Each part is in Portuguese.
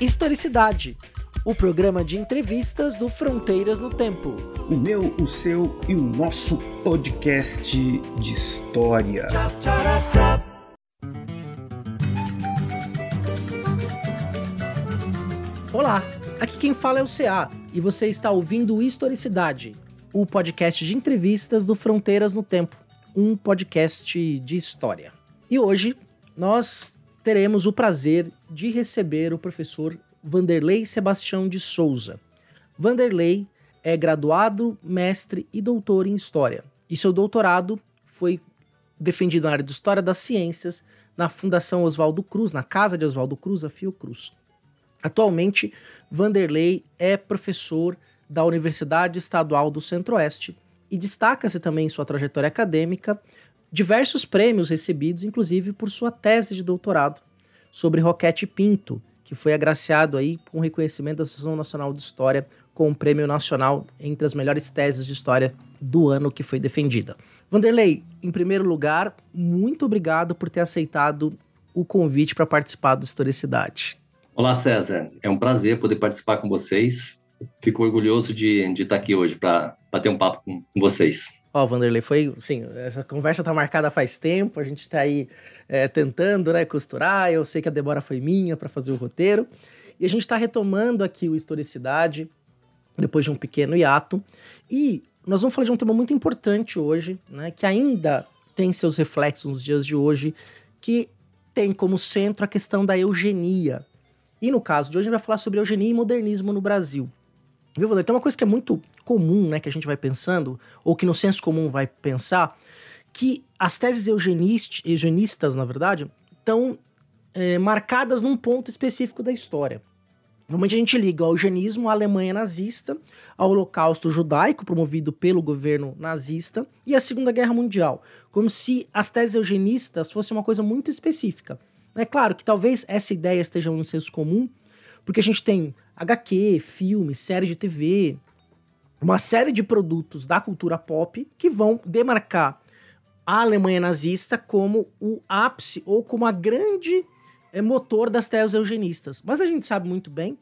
Historicidade, o programa de entrevistas do Fronteiras no Tempo. O meu, o seu e o nosso podcast de história. Olá, aqui quem fala é o CA e você está ouvindo Historicidade, o podcast de entrevistas do Fronteiras no Tempo, um podcast de história. E hoje nós teremos o prazer de receber o professor Vanderlei Sebastião de Souza. Vanderlei é graduado, mestre e doutor em História, e seu doutorado foi defendido na área de História das Ciências na Fundação Oswaldo Cruz, na Casa de Oswaldo Cruz, a Fiocruz. Atualmente, Vanderlei é professor da Universidade Estadual do Centro-Oeste e destaca-se também em sua trajetória acadêmica diversos prêmios recebidos, inclusive por sua tese de doutorado sobre Roquete Pinto, que foi agraciado aí com reconhecimento da Associação Nacional de História com o prêmio nacional entre as melhores teses de história do ano que foi defendida. Vanderlei, em primeiro lugar, muito obrigado por ter aceitado o convite para participar do Historicidade. Olá, César. É um prazer poder participar com vocês. Fico orgulhoso de, de estar aqui hoje para bater um papo com, com vocês. Ó, oh, Vanderlei, foi, sim, essa conversa tá marcada faz tempo, a gente tá aí é, tentando, né, costurar, eu sei que a demora foi minha para fazer o roteiro, e a gente tá retomando aqui o Historicidade, depois de um pequeno hiato, e nós vamos falar de um tema muito importante hoje, né, que ainda tem seus reflexos nos dias de hoje, que tem como centro a questão da eugenia. E no caso de hoje a gente vai falar sobre eugenia e modernismo no Brasil. Viu, Vanderlei? Tem uma coisa que é muito comum, né, que a gente vai pensando, ou que no senso comum vai pensar, que as teses eugenistas, na verdade, estão é, marcadas num ponto específico da história. Normalmente a gente liga ao eugenismo à Alemanha nazista, ao holocausto judaico promovido pelo governo nazista e à Segunda Guerra Mundial, como se as teses eugenistas fossem uma coisa muito específica. É claro que talvez essa ideia esteja no senso comum, porque a gente tem HQ, filme, série de TV, uma série de produtos da cultura pop que vão demarcar a Alemanha nazista como o ápice ou como a grande é, motor das teses eugenistas. Mas a gente sabe muito bem,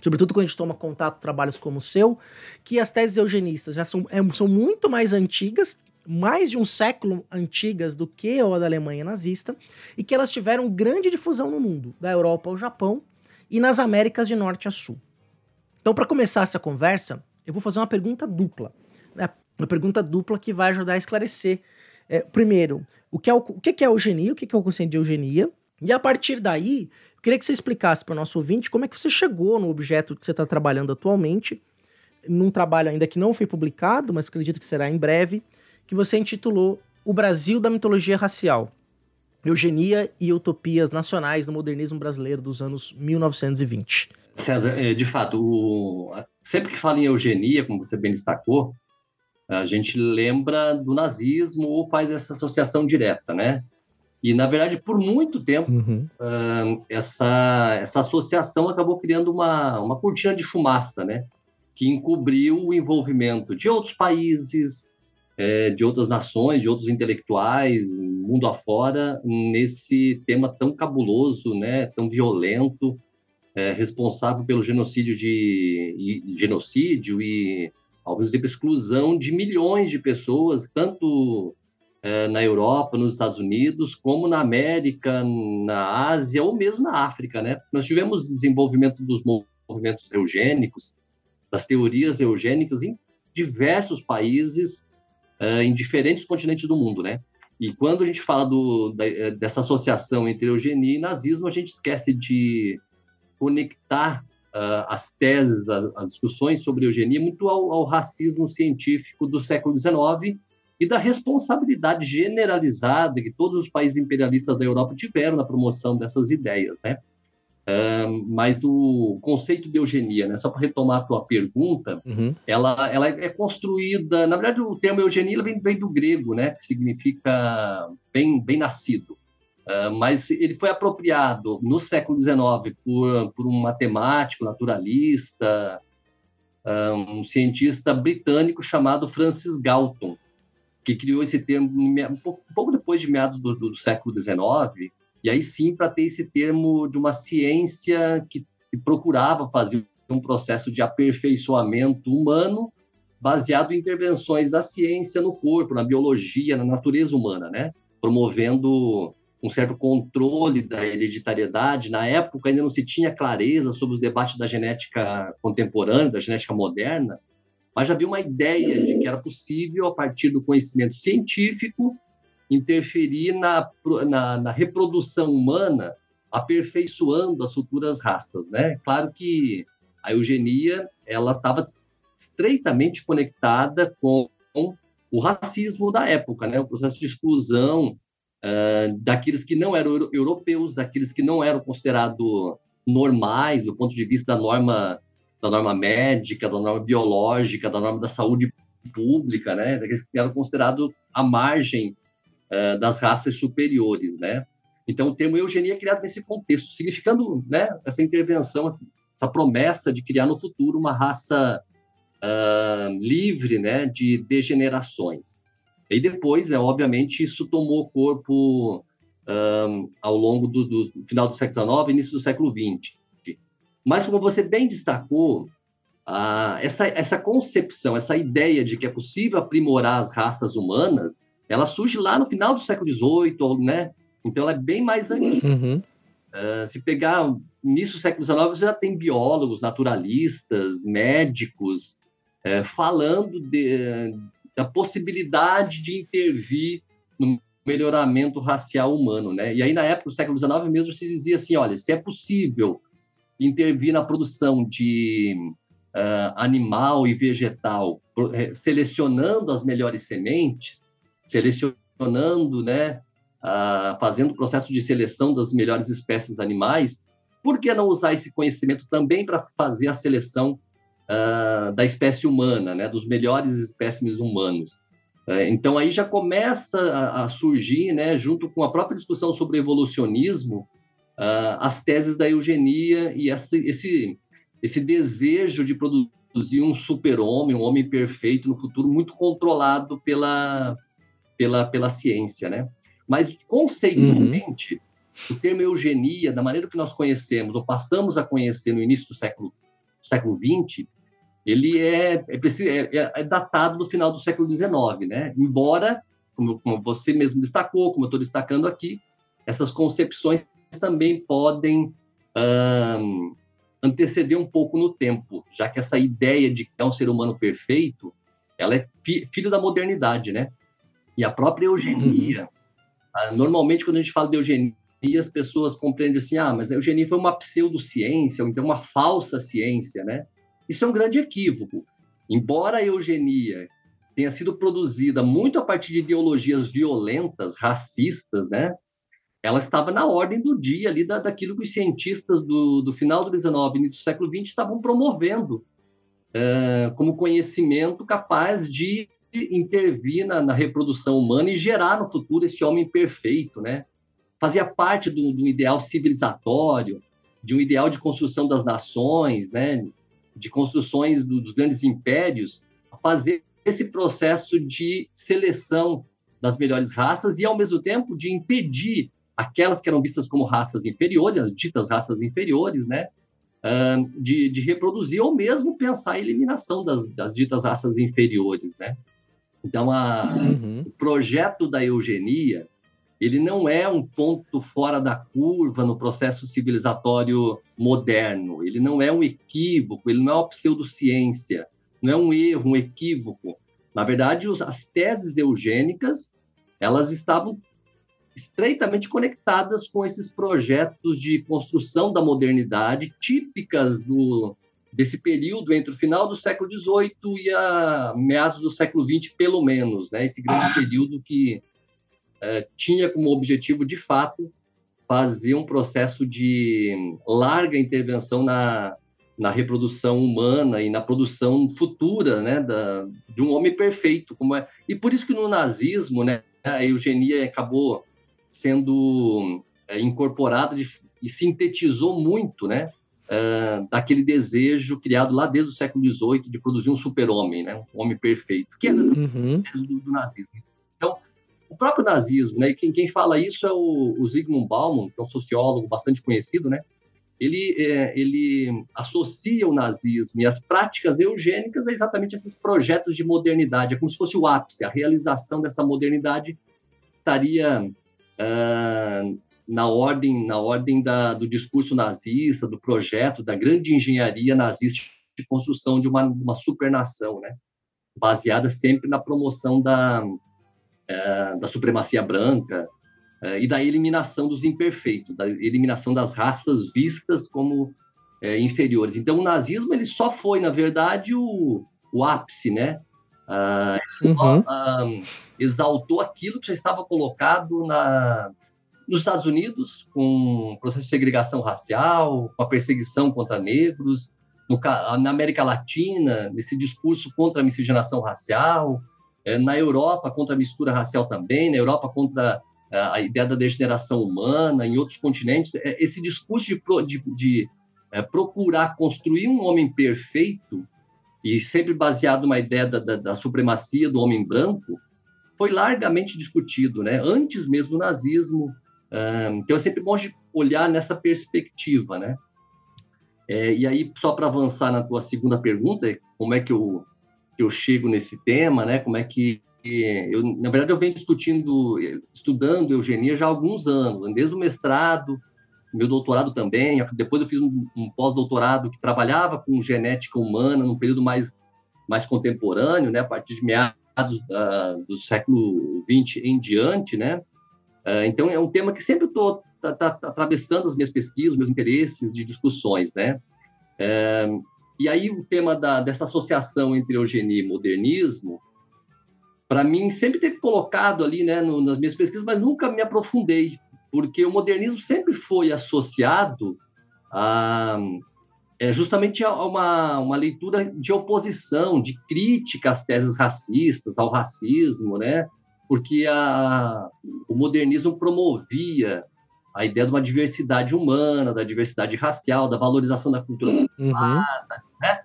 sobretudo quando a gente toma contato com trabalhos como o seu, que as teses eugenistas já são, é, são muito mais antigas, mais de um século antigas do que a da Alemanha nazista, e que elas tiveram grande difusão no mundo, da Europa ao Japão e nas Américas de Norte a Sul. Então, para começar essa conversa, eu vou fazer uma pergunta dupla. Né? Uma pergunta dupla que vai ajudar a esclarecer. É, primeiro, o que, é o, o que é eugenia, o que é o conceito de eugenia, e a partir daí, eu queria que você explicasse para o nosso ouvinte como é que você chegou no objeto que você está trabalhando atualmente, num trabalho ainda que não foi publicado, mas acredito que será em breve, que você intitulou O Brasil da Mitologia Racial. Eugenia e Utopias Nacionais no Modernismo Brasileiro dos anos 1920. César, é, de fato, o, sempre que fala em eugenia, como você bem destacou, a gente lembra do nazismo ou faz essa associação direta, né? E, na verdade, por muito tempo, uhum. uh, essa, essa associação acabou criando uma, uma cortina de fumaça, né? Que encobriu o envolvimento de outros países, é, de outras nações, de outros intelectuais, mundo afora, nesse tema tão cabuloso, né? Tão violento, é, responsável pelo genocídio de e, genocídio e ao mesmo tempo exclusão de milhões de pessoas, tanto é, na Europa, nos Estados Unidos, como na América, na Ásia ou mesmo na África, né? Nós tivemos desenvolvimento dos movimentos eugênicos, das teorias eugênicas em diversos países, é, em diferentes continentes do mundo, né? E quando a gente fala do, da, dessa associação entre eugenia e nazismo, a gente esquece de conectar uh, as teses, as, as, discussões sobre eugenia muito ao, ao, racismo científico do século XIX e da responsabilidade generalizada que todos os países imperialistas da Europa tiveram na promoção dessas ideias, né? Uh, mas o conceito de eugenia, né, só para retomar a tua pergunta, uhum. ela, ela é construída, na verdade o termo eugenia vem, vem do grego, né, que significa bem, bem nascido. Ah, mas ele foi apropriado no século XIX por, por um matemático naturalista, uh, um cientista britânico chamado Francis Galton, que criou esse termo um pouco depois de meados do, do século XIX, e aí sim para ter esse termo de uma ciência que que procurava fazer um processo de aperfeiçoamento humano baseado em intervenções da ciência no corpo, na biologia, na natureza humana, né? Promovendo um certo controle da hereditariedade. Na época ainda não se tinha clareza sobre os debates da genética contemporânea, da genética moderna, mas já havia uma ideia de que era possível, a partir do conhecimento científico, interferir na, na, na reprodução humana, aperfeiçoando as futuras raças, né? Claro que a eugenia ela estava estreitamente conectada com o racismo da época, né? O processo de exclusão uh, daqueles que não eram europeus, daqueles que não eram considerados normais do ponto de vista da norma da norma médica, da norma biológica, da norma da saúde pública, né? Daqueles que eram considerados à margem uh, das raças superiores, né? Então, o termo eugenia é criado nesse contexto, significando né, essa intervenção, essa promessa de criar no futuro uma raça uh, livre né, de degenerações. E depois, é obviamente, isso tomou corpo uh, ao longo do, do, final do século XIX início do século XX. Mas, como você bem destacou, uh, essa, essa concepção, essa ideia de que é possível aprimorar as raças humanas, ela surge lá no final do século XVIII, né? Então, ela é bem mais antiga. Uhum. Uh, se pegar início do século XIX, você já tem biólogos, naturalistas, médicos, é, falando de, da possibilidade de intervir no melhoramento racial humano, né? E aí na época do século XIX mesmo se dizia assim, olha, se é possível intervir na produção de uh, animal e vegetal, é, selecionando as melhores sementes, selecionando, né, uh, fazendo o processo de seleção das melhores espécies animais, por que não usar esse conhecimento também para fazer a seleção uh, da espécie humana, né, dos melhores espécimes humanos. Uh, então aí já começa a, a, surgir, né, junto com a própria discussão sobre evolucionismo, uh, as teses da eugenia e essa, esse, esse desejo de produzir um super-homem, um homem perfeito no futuro, muito controlado pela, pela, pela ciência, né? Mas conceitualmente, uhum. o termo eugenia, da maneira que nós conhecemos ou passamos a conhecer no início do século século XX, ele é, é, é, é, datado do final do século XIX, né? Embora, como, como você mesmo destacou, como eu estou destacando aqui, essas concepções também podem um, anteceder um pouco no tempo, já que essa ideia de que é um ser humano perfeito, ela é fi, filho da modernidade, né? E a própria eugenia, uhum. normalmente quando a gente fala de eugenia, as pessoas compreendem assim, ah, mas a eugenia foi uma pseudociência, ou então uma falsa ciência, né? Isso é um grande equívoco. Embora a eugenia tenha sido produzida muito a partir de ideologias violentas, racistas, né? Ela estava na ordem do dia ali da, daquilo que os cientistas do, do final do 19 e início do século 20 estavam promovendo é, como conhecimento capaz de intervir na, na, reprodução humana e gerar no futuro esse homem perfeito, né? Fazia parte do, do ideal civilizatório, de um ideal de construção das nações, né? De construções do, dos grandes impérios, fazer esse processo de seleção das melhores raças e, ao mesmo tempo, de impedir aquelas que eram vistas como raças inferiores, as ditas raças inferiores, né, de, de reproduzir ou mesmo pensar em eliminação das, das ditas raças inferiores, né. Então, a, uhum. o projeto da eugenia ele não é um ponto fora da curva no processo civilizatório moderno, ele não é um equívoco, ele não é uma pseudociência, não é um erro, um equívoco. Na verdade, as teses eugênicas, elas estavam estreitamente conectadas com esses projetos de construção da modernidade típicas do, desse período entre o final do século XVIII e a meados do século XX, pelo menos, né? Esse grande período que é, tinha como objetivo, de fato, fazer um processo de larga intervenção na, na reprodução humana e na produção futura né, da, de um homem perfeito. como é E por isso que no nazismo né, a eugenia acabou sendo é, incorporada de, e sintetizou muito né, é, daquele desejo criado lá desde o século XVIII de produzir um super-homem, né, um homem perfeito, que é uhum. do, do nazismo. Então, o próprio nazismo, né? Quem, quem fala isso é o, o Zygmunt Bauman, que é um sociólogo bastante conhecido, né? ele, é, ele associa o nazismo e as práticas eugênicas a exatamente esses projetos de modernidade. É como se fosse o ápice, a realização dessa modernidade estaria uh, na ordem, na ordem da, do discurso nazista, do projeto, da grande engenharia nazista de construção de uma, uma supernação, né? baseada sempre na promoção da, uh, da supremacia branca, é, e da eliminação dos imperfeitos, da eliminação das raças vistas como é, inferiores. Então, o nazismo ele só foi, na verdade, o, o ápice, né? Ah, uhum. só, ah, exaltou aquilo que já estava colocado na, nos Estados Unidos, com processo de segregação racial, com a perseguição contra negros, no, na América Latina, nesse discurso contra a miscigenação racial, é, na Europa contra a mistura racial também, na Europa contra a ideia da degeneração humana em outros continentes, é, esse discurso de, de, de é, procurar construir um homem perfeito e sempre baseado numa ideia da, da, da, supremacia do homem branco, foi largamente discutido, né? antes mesmo do nazismo. então é sempre bom olhar nessa perspectiva. Né? É, e aí, só para avançar na tua segunda pergunta, como é que eu, que eu chego nesse tema, né? como é que eu, na verdade, eu venho discutindo, estudando eugenia já há alguns anos, desde o mestrado, meu doutorado também. Depois eu fiz um, um pós-doutorado que trabalhava com genética humana num período mais, mais contemporâneo, né, a partir de meados uh, do século XX em diante, né. Uh, então é um tema que sempre estou tá, tá, tá, atravessando as minhas pesquisas, meus interesses de discussões, né. Uh, e aí o tema da, dessa associação entre eugenia e modernismo para mim sempre teve colocado ali, né, no, nas minhas pesquisas, mas nunca me aprofundei, porque o modernismo sempre foi associado a é, justamente a uma, uma leitura de oposição, de crítica às teses racistas, ao racismo, né? Porque a, o modernismo promovia a ideia de uma diversidade humana, da diversidade racial, da valorização da cultura uhum. né?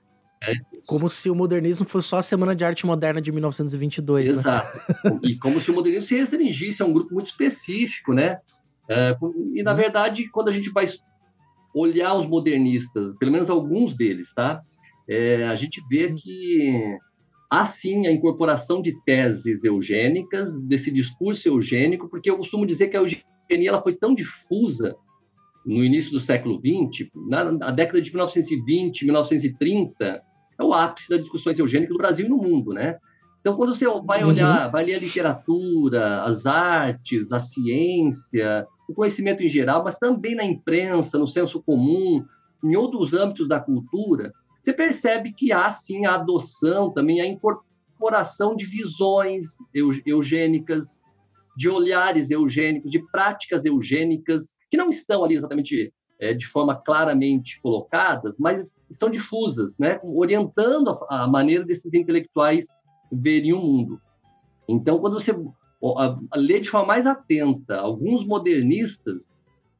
É como se o modernismo fosse só a Semana de Arte Moderna de 1922. Né? Exato. Né? e como se o modernismo se restringisse a um grupo muito específico, né? É, e, na uhum. verdade, quando a gente vai olhar os modernistas, pelo menos alguns deles, tá? É, a gente vê uhum. que há sim a incorporação de teses eugênicas, desse discurso eugênico, porque eu costumo dizer que a eugenia ela foi tão difusa no início do século XX, na, na década de 1920, 1930, é o ápice das discussões eugênicas do Brasil e no mundo, né? Então, quando você vai uhum. olhar, uhum. vai ler a literatura, as artes, a ciência, o conhecimento em geral, mas também na imprensa, no senso comum, em outros âmbitos da cultura, você percebe que há, sim, a adoção, também a incorporação de visões eugênicas, de olhares eugênicos, de práticas eugênicas, que não estão ali exatamente é, de forma claramente colocadas, mas estão difusas, né, orientando a, a maneira desses intelectuais verem o mundo. Então, quando você lê de forma mais atenta alguns modernistas,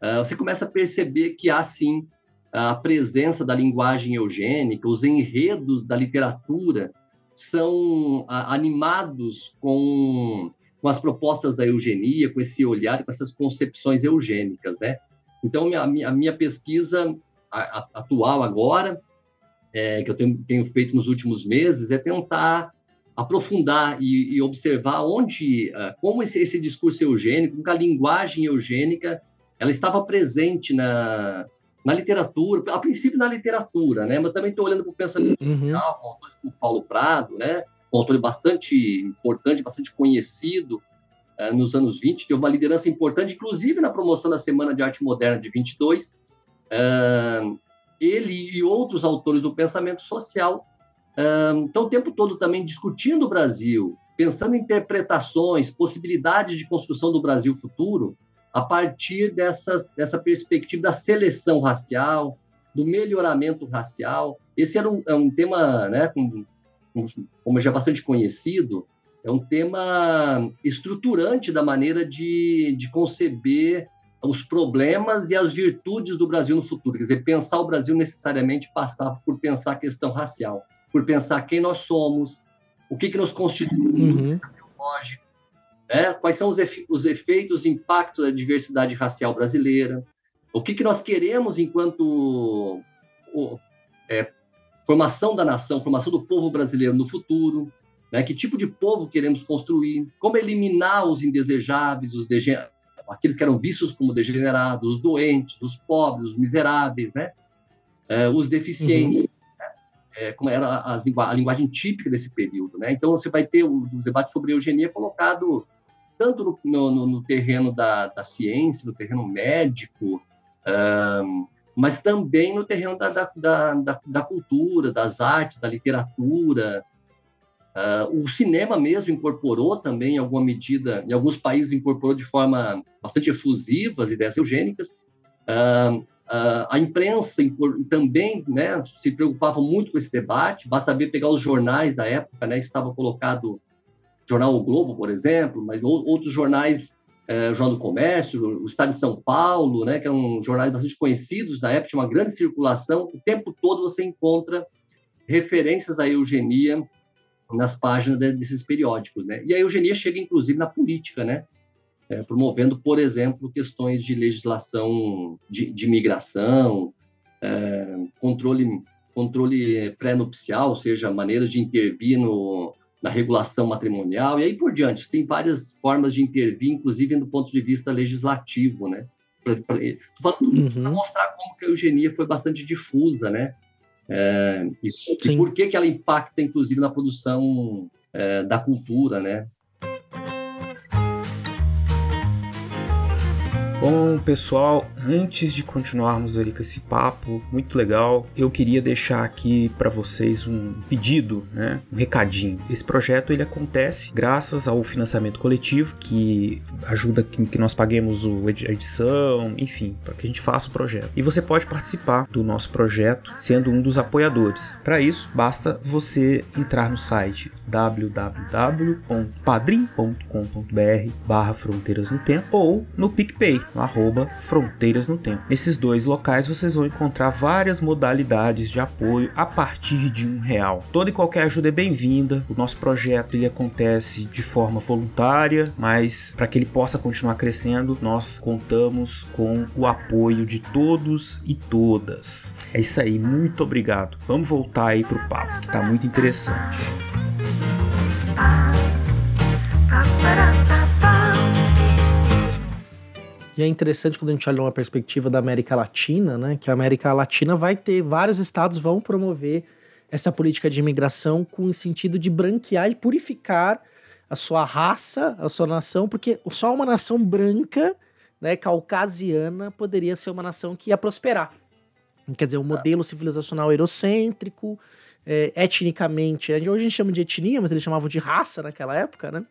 uh, você começa a perceber que há sim a presença da linguagem eugênica, os enredos da literatura são uh, animados com com as propostas da eugenia, com esse olhar, com essas concepções eugênicas, né? Então, a minha, a minha pesquisa atual agora, é, que eu tenho, tenho, feito nos últimos meses, é tentar aprofundar e, e observar onde, uh, como esse, esse, discurso eugênico, como a linguagem eugênica, ela estava presente na, na literatura, a princípio na literatura, né? Mas também estou olhando para o pensamento uhum. social, com como Paulo Prado, né? Um autor bastante importante, bastante conhecido uh, nos anos 20, teve uma liderança importante, inclusive na promoção da Semana de Arte Moderna de 22. Uh, ele e outros autores do pensamento social uh, estão o tempo todo também discutindo o Brasil, pensando em interpretações, possibilidades de construção do Brasil futuro a partir dessas, dessa perspectiva da seleção racial, do melhoramento racial. Esse era um, é um tema né, com como já é bastante conhecido, é um tema estruturante da maneira de, de conceber os problemas e as virtudes do Brasil no futuro. Quer dizer, pensar o Brasil necessariamente passar por pensar a questão racial, por pensar quem nós somos, o que, que nos constitui, uhum. biológico, né? quais são os, efe, os efeitos, os impactos da diversidade racial brasileira, O que, que nós queremos enquanto o, é, formação da nação, formação do povo brasileiro no futuro, né? que tipo de povo queremos construir, como eliminar os indesejáveis, os aqueles que eram vistos como degenerados, os doentes, os pobres, os miseráveis, né? É, os deficientes, uhum. né? é, como era a, a, linguagem típica desse período. Né? Então, você vai ter os debates sobre eugenia colocado tanto no, no, no terreno da, da, ciência, no terreno médico, um, mas também no terreno da, da, da, da, cultura, das artes, da literatura. Uh, o cinema mesmo incorporou também, em alguma medida, em alguns países incorporou de forma bastante efusiva as ideias eugênicas. Uh, uh, a imprensa também né, se preocupava muito com esse debate, basta ver pegar os jornais da época, né, estava colocado jornal O Globo, por exemplo, mas outros jornais é, o Jornal do Comércio, o Estado de São Paulo, né, que eram jornais bastante conhecidos na época, tinha uma grande circulação. O tempo todo você encontra referências à eugenia nas páginas desses periódicos, né? E a eugenia chega, inclusive, na política, né? É, promovendo, por exemplo, questões de legislação de, de migração, é, controle, controle pré-nupcial, ou seja, maneiras de intervir no, na regulação matrimonial e aí por diante. Tem várias formas de intervir, inclusive do ponto de vista legislativo, né? Para uhum. mostrar como que a eugenia foi bastante difusa, né? É, e, e, por que, que ela impacta, inclusive, na produção é, da cultura, né? Bom, pessoal, antes de continuarmos aí com esse papo muito legal, eu queria deixar aqui para vocês um pedido, né? Um recadinho. Esse projeto ele acontece graças ao financiamento coletivo que ajuda que, nós paguemos a edição, enfim, para que a gente faça o projeto. E você pode participar do nosso projeto sendo um dos apoiadores. Para isso, basta você entrar no site www.padrim.com.br/barra fronteiras no tempo ou no PicPay no arroba Fronteiras no Tempo. Nesses dois locais vocês vão encontrar várias modalidades de apoio a partir de um real. Toda e qualquer ajuda é bem-vinda. O nosso projeto ele acontece de forma voluntária, mas para que ele possa continuar crescendo, nós contamos com o apoio de todos e todas. É isso aí, muito obrigado. Vamos voltar aí pro papo, que tá muito interessante. E é interessante quando a gente olha uma perspectiva da América Latina, né? Que a América Latina vai ter, vários estados vão promover essa política de imigração com o sentido de branquear e purificar a sua raça, a sua nação, porque só uma nação branca, né, caucasiana, poderia ser uma nação que ia prosperar. Quer dizer, um modelo civilizacional eurocêntrico, é, etnicamente, hoje a gente chama de etnia, mas eles chamavam de raça naquela época, né?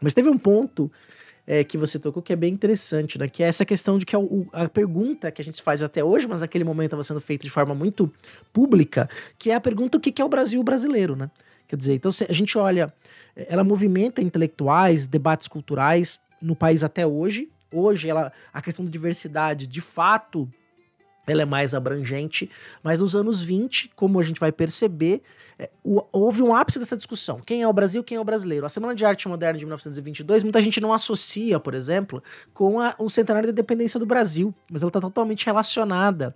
Mas teve um ponto é, que você tocou que é bem interessante, né? Que é essa questão de que a, é a pergunta que a gente faz até hoje, mas naquele momento estava sendo feita de forma muito pública, que é a pergunta o que é o Brasil brasileiro, né? Quer dizer, então a gente olha, ela movimenta intelectuais, debates culturais no país até hoje. Hoje, ela, a questão da diversidade, de fato, ela é mais abrangente, mas nos anos 20, como a gente vai perceber, é, o, houve um ápice dessa discussão. Quem é o Brasil, quem é o brasileiro? A Semana de Arte Moderna de 1922, muita gente não associa, por exemplo, com a, o centenário da independência do Brasil, mas ela está totalmente relacionada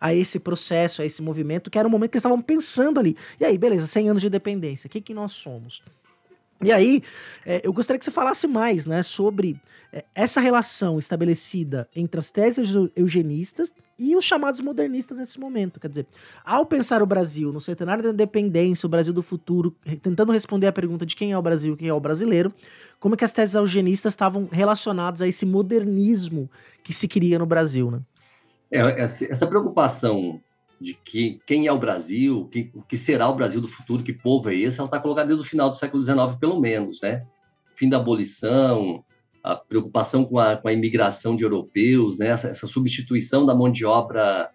a esse processo, a esse movimento, que era o momento que eles estavam pensando ali. E aí, beleza, 100 anos de independência, o que, que nós somos? E aí, é, eu gostaria que você falasse mais né, sobre é, essa relação estabelecida entre as teses eugenistas e os chamados modernistas nesse momento. Quer dizer, ao pensar o Brasil no centenário da independência, o Brasil do futuro, tentando responder a pergunta de quem é o Brasil, quem é o brasileiro, como é que as teses eugenistas estavam relacionadas a esse modernismo que se cria no Brasil, né? É, essa preocupação de que, quem é o Brasil, que, o que será o Brasil do futuro, que povo é esse, ela está colocada desde o final do século XIX, pelo menos, né? Fim da abolição, a preocupação com a, com a imigração de europeus, né? essa, essa substituição da mão de obra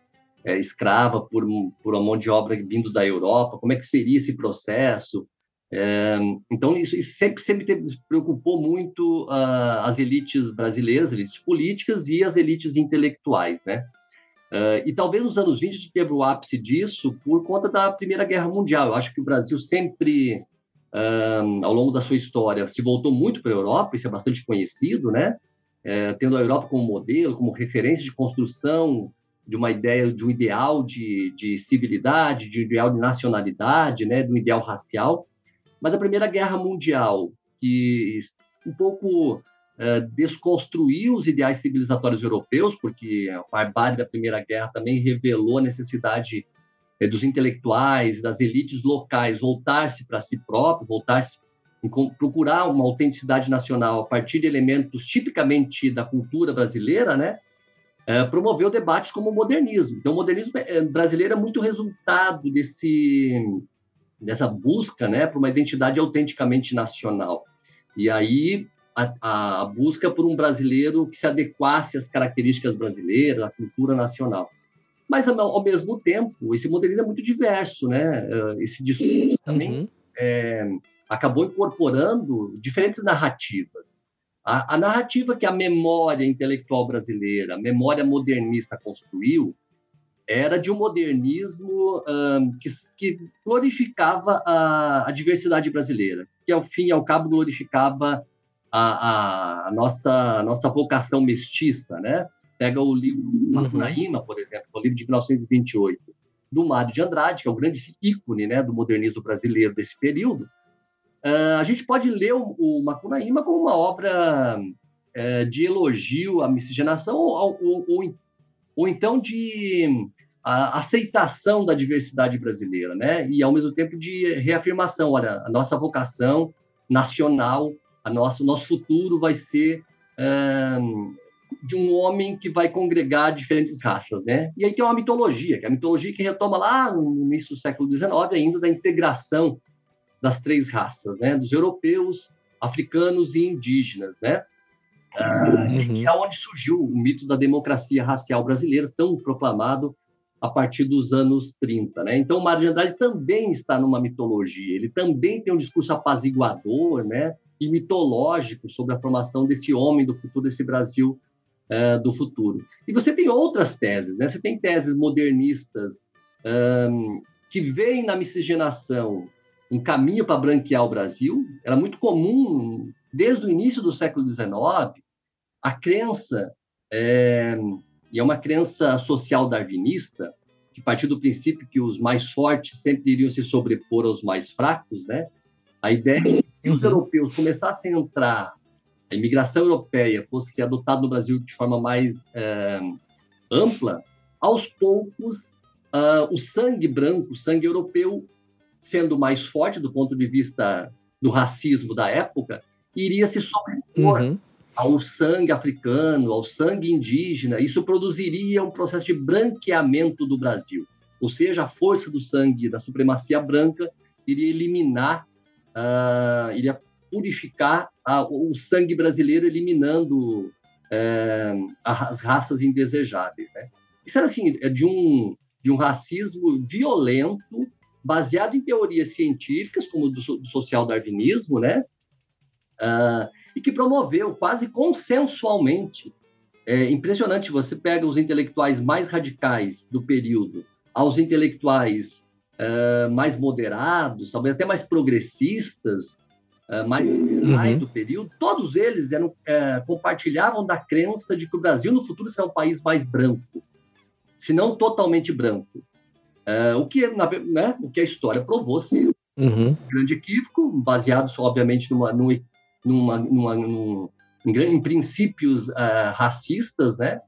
é, escrava por, por uma mão de obra vindo da Europa, como é que seria esse processo? É, então, isso, isso, sempre, sempre teve, preocupou muito uh, as elites brasileiras, as elites políticas e as elites intelectuais, né? Uh, e talvez nos anos 20 a gente teve o ápice disso por conta da Primeira Guerra Mundial. Eu acho que o Brasil sempre, ao longo da sua história, se voltou muito para a Europa, isso é bastante conhecido, né? é, tendo a Europa como modelo, como referência de construção de uma ideia, de um ideal de, de civilidade, de um ideal de nacionalidade, né, de um ideal racial. Mas a Primeira Guerra Mundial, que um pouco é, desconstruiu os ideais civilizatórios europeus, porque a barbárie da Primeira Guerra também revelou a necessidade dos intelectuais, das elites locais voltar-se para si próprio, voltar-se procurar uma autenticidade nacional a partir de elementos tipicamente da cultura brasileira, né? É, promoveu debates como o modernismo. Então, o modernismo é, brasileiro é muito resultado desse dessa busca, né, por uma identidade autenticamente nacional. E aí a, a, busca por um brasileiro que se adequasse às características brasileiras, à cultura nacional. Mas, ao mesmo tempo, esse modernismo é muito diverso, né? É, esse discurso também uhum. é, acabou incorporando diferentes narrativas. A, a, narrativa que a memória intelectual brasileira, a memória modernista construiu, era de um modernismo um, que, que, glorificava a, a, diversidade brasileira, que ao fim e ao cabo glorificava a, a, nossa, a nossa vocação mestiça, né? Pega o livro Macunaíma, uhum. por exemplo, o livro de 1928, do Mário de Andrade, que é o grande ícone né, do modernismo brasileiro desse período, Uh, a gente pode ler o, o Macunaíma como uma obra uh, de elogio à miscigenação ou, ou, ou, ou então de aceitação da diversidade brasileira, né? E ao mesmo tempo de reafirmação, olha, a nossa vocação nacional, a nosso nosso futuro vai ser uh, de um homem que vai congregar diferentes raças, né? E aí tem uma mitologia, que é a mitologia que retoma lá no início do século XIX, ainda da integração das três raças, né? Dos europeus, africanos e indígenas, né? Ah, uhum. Que é onde surgiu o mito da democracia racial brasileira, tão proclamado a partir dos anos 30, né? Então, o Mário de Andrade também está numa mitologia, ele também tem um discurso apaziguador, né? E mitológico sobre a formação desse homem do futuro, desse Brasil uh, do futuro. E você tem outras teses, né? Você tem teses modernistas um, que veem na miscigenação um caminho para branquear o Brasil. Era muito comum, desde o início do século XIX, a crença, é, e é uma crença social darwinista, que partiu do princípio que os mais fortes sempre iriam se sobrepor aos mais fracos, né? A ideia de que se os uhum. europeus começassem a entrar, a imigração europeia fosse adotada no Brasil de forma mais é, ampla, aos poucos uh, o sangue branco, o sangue europeu, sendo mais forte do ponto de vista do racismo da época, iria se sobrepor uhum. ao sangue africano, ao sangue indígena. Isso produziria um processo de branqueamento do Brasil. Ou seja, a força do sangue da supremacia branca iria eliminar, uh, iria purificar o sangue brasileiro, eliminando uh, as raças indesejáveis. Né? Isso era assim, é de um, de um racismo violento baseado em teorias científicas, como do, do social darwinismo, né? Uh, e que promoveu quase consensualmente. É impressionante, você pega os intelectuais mais radicais do período, aos intelectuais uh, mais moderados, talvez até mais progressistas, mais liberais uhum. do período, todos eles eram, uh, compartilhavam da crença de que o Brasil no futuro será um país mais branco, se não totalmente branco. Uh, o, que, na, né, o que a história provou ser uhum. um grande equívoco, baseado, obviamente, numa, numa, numa, numa num, em, em, princípios uh, racistas, né?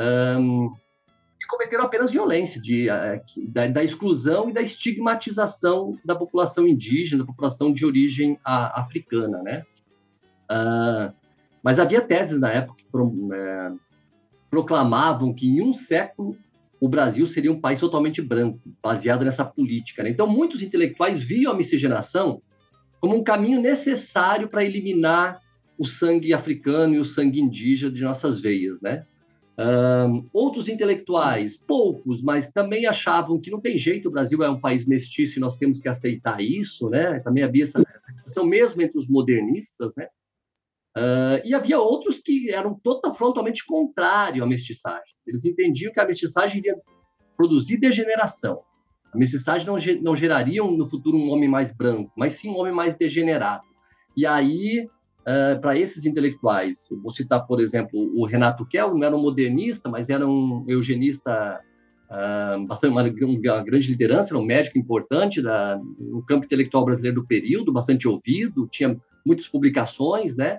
Um, e cometeram apenas violência, de, uh, da, da, exclusão e da estigmatização da população indígena, da população de origem africana, né? mas havia teses na época que pro, proclamavam que em um século o Brasil seria um país totalmente branco, baseado nessa política. Né? Então, muitos intelectuais viam a miscigenação como um caminho necessário para eliminar o sangue africano e o sangue indígena de nossas veias, né? Um, outros intelectuais, poucos, mas também achavam que não tem jeito, o Brasil é um país mestiço e nós temos que aceitar isso, né? Também havia essa, essa discussão mesmo entre os modernistas, né? Uh, e havia outros que eram total, frontalmente contrários à mestiçagem. Eles entendiam que a mestiçagem iria produzir degeneração. A mestiçagem não, não geraria no futuro um homem mais branco, mas sim um homem mais degenerado. E aí uh, para esses intelectuais. Vou citar, por exemplo, o Renato Kell, não era um modernista, mas era um eugenista uh, bastante uma, uma, grande liderança, era um médico importante da, no campo intelectual brasileiro do período, bastante ouvido, tinha muitas publicações, né?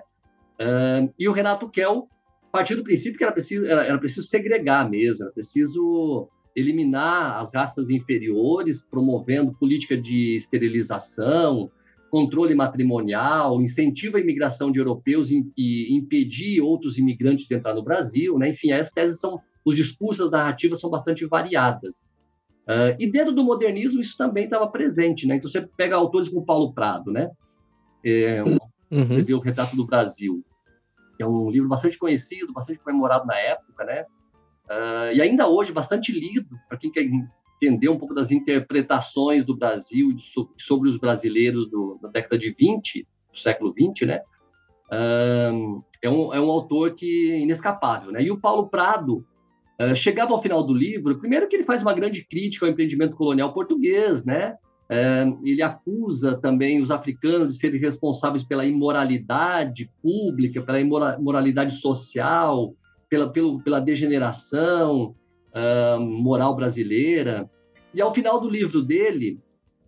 Uh, e o Renato Kell partiu do princípio que era preciso, era, era preciso segregar mesmo, era preciso eliminar as raças inferiores, promovendo política de esterilização, controle matrimonial, incentivo à imigração de europeus e impedir outros imigrantes de entrar no Brasil, né? Enfim, as teses são, os discursos, as narrativas são bastante variadas. Uh, e dentro do modernismo isso também estava presente, né? Então você pega autores como Paulo Prado, né? É, uhum. O Retrato do Brasil, que é um livro bastante conhecido, bastante comemorado na época, né? Uh, e ainda hoje bastante lido para quem quer entender um pouco das interpretações do Brasil sobre os brasileiros do, da década de 20, do século 20, né? É, um, é um autor que inescapável, né? E o Paulo Prado uh, chegava ao final do livro, primeiro que ele faz uma grande crítica ao empreendimento colonial português, né? Uh, ele acusa também os africanos de serem responsáveis pela imoralidade pública, pela imoralidade social, pela, pelo, pela degeneração, uh, moral brasileira. E ao final do livro dele,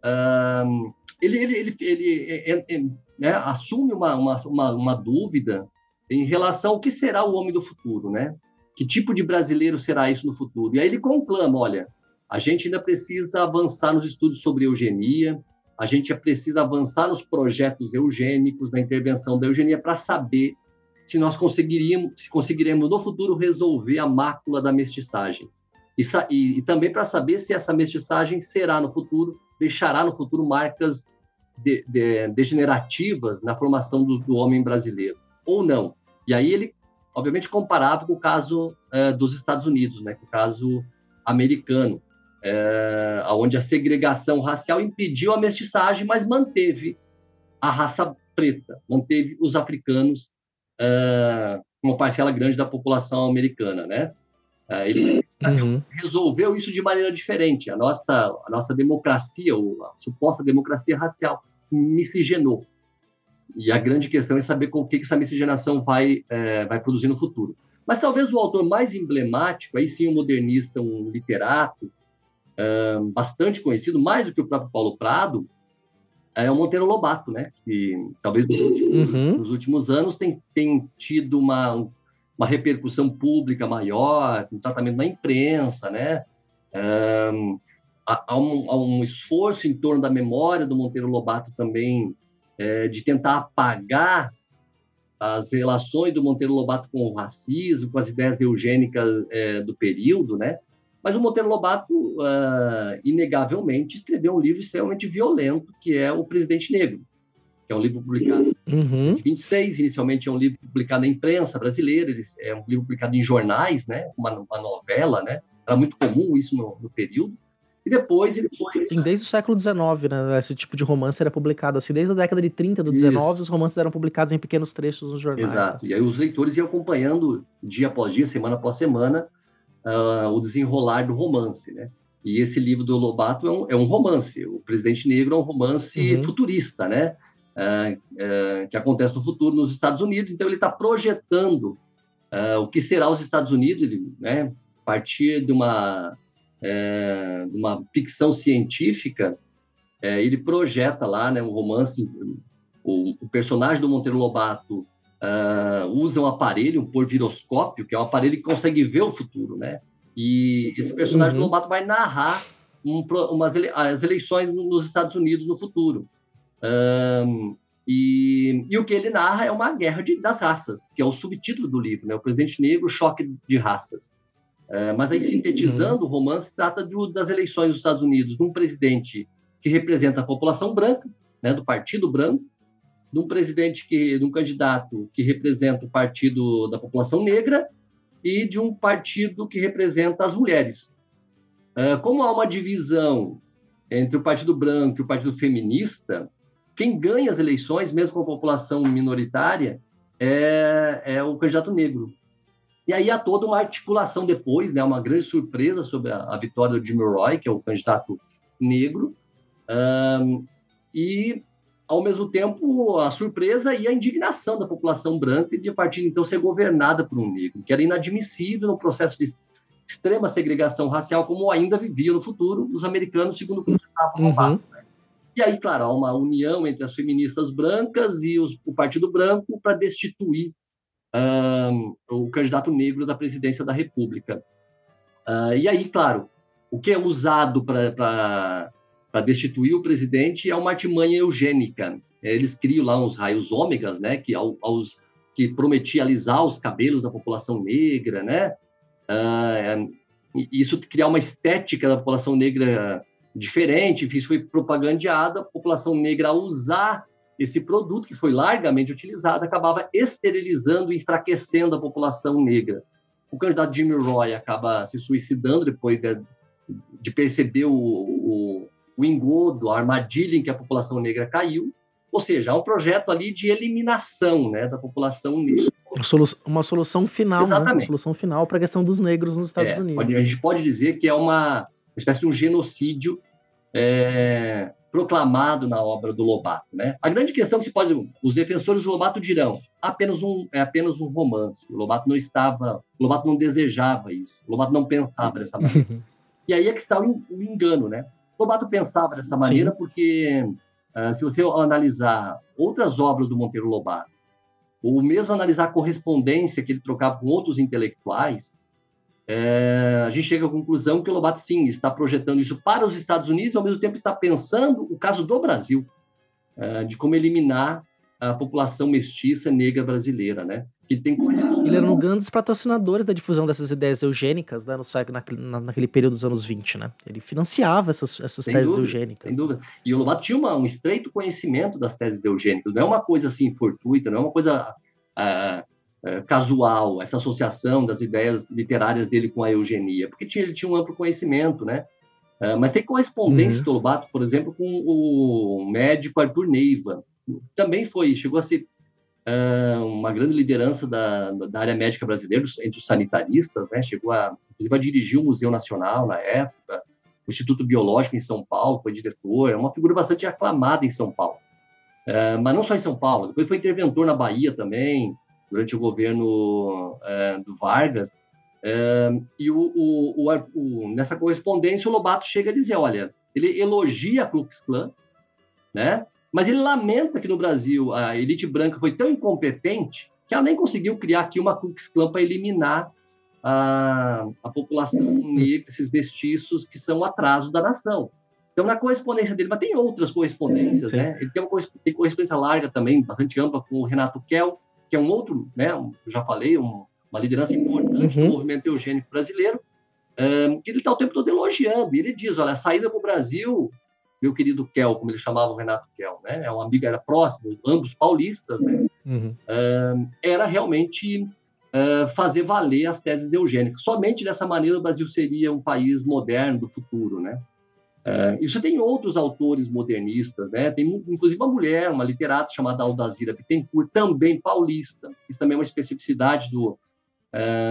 uh, ele, ele, ele, ele né, assume uma, uma, uma, dúvida em relação ao que será o homem do futuro, né? Que tipo de brasileiro será isso no futuro? E aí ele conclama, olha, a gente ainda precisa avançar nos estudos sobre eugenia, a gente precisa avançar nos projetos eugênicos, na intervenção da eugenia, para saber se nós conseguiríamos, se conseguiremos no futuro resolver a mácula da mestiçagem. E, e, e também para saber se essa mestiçagem será no futuro, deixará no futuro marcas de, de, degenerativas na formação do, do, homem brasileiro, ou não. E aí ele, obviamente, comparava com o caso é, dos Estados Unidos, né, com o caso americano, é, onde a segregação racial impediu a mestiçagem, mas manteve a raça preta, manteve os africanos uh, uma parcela grande da população americana, né? Uh, ele assim, uhum. resolveu isso de maneira diferente. A nossa, a nossa democracia, ou a suposta democracia racial, miscigenou. E a grande questão é saber com o que essa miscigenação vai, é, vai produzir no futuro. Mas talvez o autor mais emblemático, aí sim um modernista, um literato, uh, bastante conhecido, mais do que o próprio Paulo Prado, é o Monteiro Lobato, né? Que talvez nos últimos, uhum. nos últimos anos tem, tem tido uma, uma repercussão pública maior, um tratamento na imprensa, né? Um, há, um, há, um, esforço em torno da memória do Monteiro Lobato também é, de tentar apagar as relações do Monteiro Lobato com o racismo, com as ideias eugênicas é, do período, né? Mas o Monteiro Lobato, uh, inegavelmente, escreveu um livro extremamente violento, que é O Presidente Negro, que é um livro publicado uhum. em 26, inicialmente é um livro publicado na imprensa brasileira, é um livro publicado em jornais, né, uma, uma novela, né, era muito comum isso no, no período, e depois ele foi... Sim, desde o século XIX, né? Esse tipo de romance era publicado assim. Desde a década de 30 do XIX, os romances eram publicados em pequenos trechos nos jornais. Exato. Né? E aí os leitores iam acompanhando dia após dia, semana após semana, uh, o desenrolar do romance, né? E esse livro do Lobato é um, é um romance. O Presidente Negro é um romance uhum. futurista, né? Uh, uh, que acontece no futuro nos Estados Unidos. Então ele está projetando o que será os Estados Unidos, ele, né? A partir de uma, de uma ficção científica, eh, ele projeta lá, né? Um romance. O, o personagem do Monteiro Lobato uh, usa um aparelho, um porviroscópio, que é um aparelho que consegue ver o futuro, né? E esse personagem uhum. do Lobato vai narrar um, umas ele, as eleições nos Estados Unidos no futuro. Um, e, e, o que ele narra é uma guerra de, das raças, que é o subtítulo do livro, né? O Presidente Negro, Choque de Raças. Uh, mas aí, sintetizando, o romance trata de, das eleições dos Estados Unidos, de um presidente que representa a população branca, né, do Partido Branco, de um presidente que, de um candidato que representa o partido da população negra e de um partido que representa as mulheres. Uh, como há uma divisão entre o Partido Branco e o Partido Feminista, quem ganha as eleições, mesmo com a população minoritária, é, é o candidato negro. E aí há toda uma articulação depois, né, uma grande surpresa sobre a, a vitória do Jimmy Roy, que é o candidato negro, um, e ao mesmo tempo, a surpresa e a indignação da população branca de a partir de então ser governada por um negro, que era inadmissível no processo de extrema segregação racial, como ainda viviam no futuro os americanos, segundo o que uhum. né? E aí, claro, há uma união entre as feministas brancas e os, o Partido Branco para destituir um, o candidato negro da presidência da República. Uh, e aí, claro, o que é usado para destituir o presidente é uma artimanha eugênica. Eles criam lá uns raios ômegas, né, que, aos, que prometia alisar os cabelos da população negra, né? Uh, isso criar uma estética da população negra diferente, isso foi propagandeado, a população negra a usar esse produto, que foi largamente utilizado, acabava esterilizando e enfraquecendo a população negra. O candidato Jimmy Roy acaba se suicidando depois de, de perceber o, o, o, engodo, a armadilha em que a população negra caiu. Ou seja, há um projeto ali de eliminação né, da população negra. Uma, solu uma solução final, né? uma solução final para a questão dos negros nos Estados é, Unidos. A gente pode dizer que é uma espécie de um genocídio é, proclamado na obra do Lobato. Né? A grande questão que se pode, os defensores do Lobato dirão, apenas um, é apenas um romance. O Lobato não estava, o Lobato não desejava isso. O Lobato não pensava dessa maneira. e aí é que está o, o engano, né? Lobato pensava dessa maneira Sim. porque uh, se você analisar outras obras do Monteiro Lobato, ou mesmo analisar a correspondência que ele trocava com outros intelectuais, é, a gente chega à conclusão que o Lobato, sim, está projetando isso para os Estados Unidos e, ao mesmo tempo, está pensando o caso do Brasil, é, de como eliminar a população mestiça negra brasileira, né? Que tem correspondido. Ele era um dos patrocinadores da difusão dessas ideias eugênicas, né, no, naquele, naquele período dos anos 20, né? Ele financiava essas, essas teses dúvida, eugênicas. Sem dúvida. E o Lobato tinha uma, um estreito conhecimento das teses eugênicas, não é uma coisa assim fortuita, não é uma coisa uh, é, casual, essa associação das ideias literárias dele com a eugenia, porque tinha, ele tinha um amplo conhecimento, né? Mas tem correspondência uhum. do Lobato, por exemplo, com o médico Arthur Neiva, também foi, chegou a ser uh, uma grande liderança da, da área médica brasileira, entre os sanitaristas, né? Chegou a, a dirigir o Museu Nacional na época, o Instituto Biológico em São Paulo, foi diretor, é uma figura bastante aclamada em São Paulo. Uh, mas não só em São Paulo, depois foi interventor na Bahia também, durante o governo é, do Vargas. É, e o, o, o, nessa correspondência, o Lobato chega a dizer: olha, ele elogia a Klux Klan, né? Mas ele lamenta que no Brasil a elite branca foi tão incompetente que ela nem conseguiu criar aqui uma Klux Klan para eliminar a, a população negra, esses mestiços que são o atraso da nação. Então, na correspondência dele, mas tem outras correspondências, Sim. né? Ele tem uma tem correspondência larga também, bastante ampla, com o Renato Kell, que é um outro, né, um, já falei, um, uma liderança importante uhum. do movimento eugênico brasileiro, um, que ele está o tempo todo elogiando. E ele diz: olha, a saída para o Brasil, meu querido Kel, como ele chamava o Renato Kel, né, é um amigo, era próximo, ambos paulistas, né, uhum. um, era realmente uh, fazer valer as teses eugênicas. Somente dessa maneira o Brasil seria um país moderno do futuro, né? Uh, isso tem outros autores modernistas, né? Tem inclusive uma mulher, uma literata chamada Aldazira Bittencourt, também paulista. Isso também é uma especificidade do,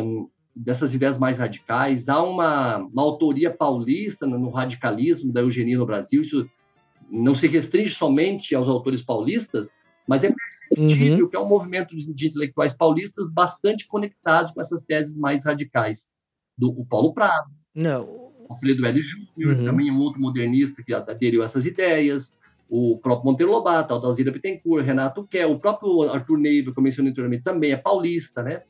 um, dessas ideias mais radicais. Há uma, uma autoria paulista no, radicalismo da eugenia no Brasil. Isso não se restringe somente aos autores paulistas, mas é perceptível uhum. que é um movimento de, intelectuais paulistas bastante conectados com essas teses mais radicais. Do o Paulo Prado. Não, Alfredo L. Júnior, uhum. também um outro modernista que aderiu a essas ideias, o próprio Monteiro Lobato, Aldalzira Bittencourt, Renato Kell, o próprio Arthur Neiva, que eu mencionei anteriormente, também é paulista, né?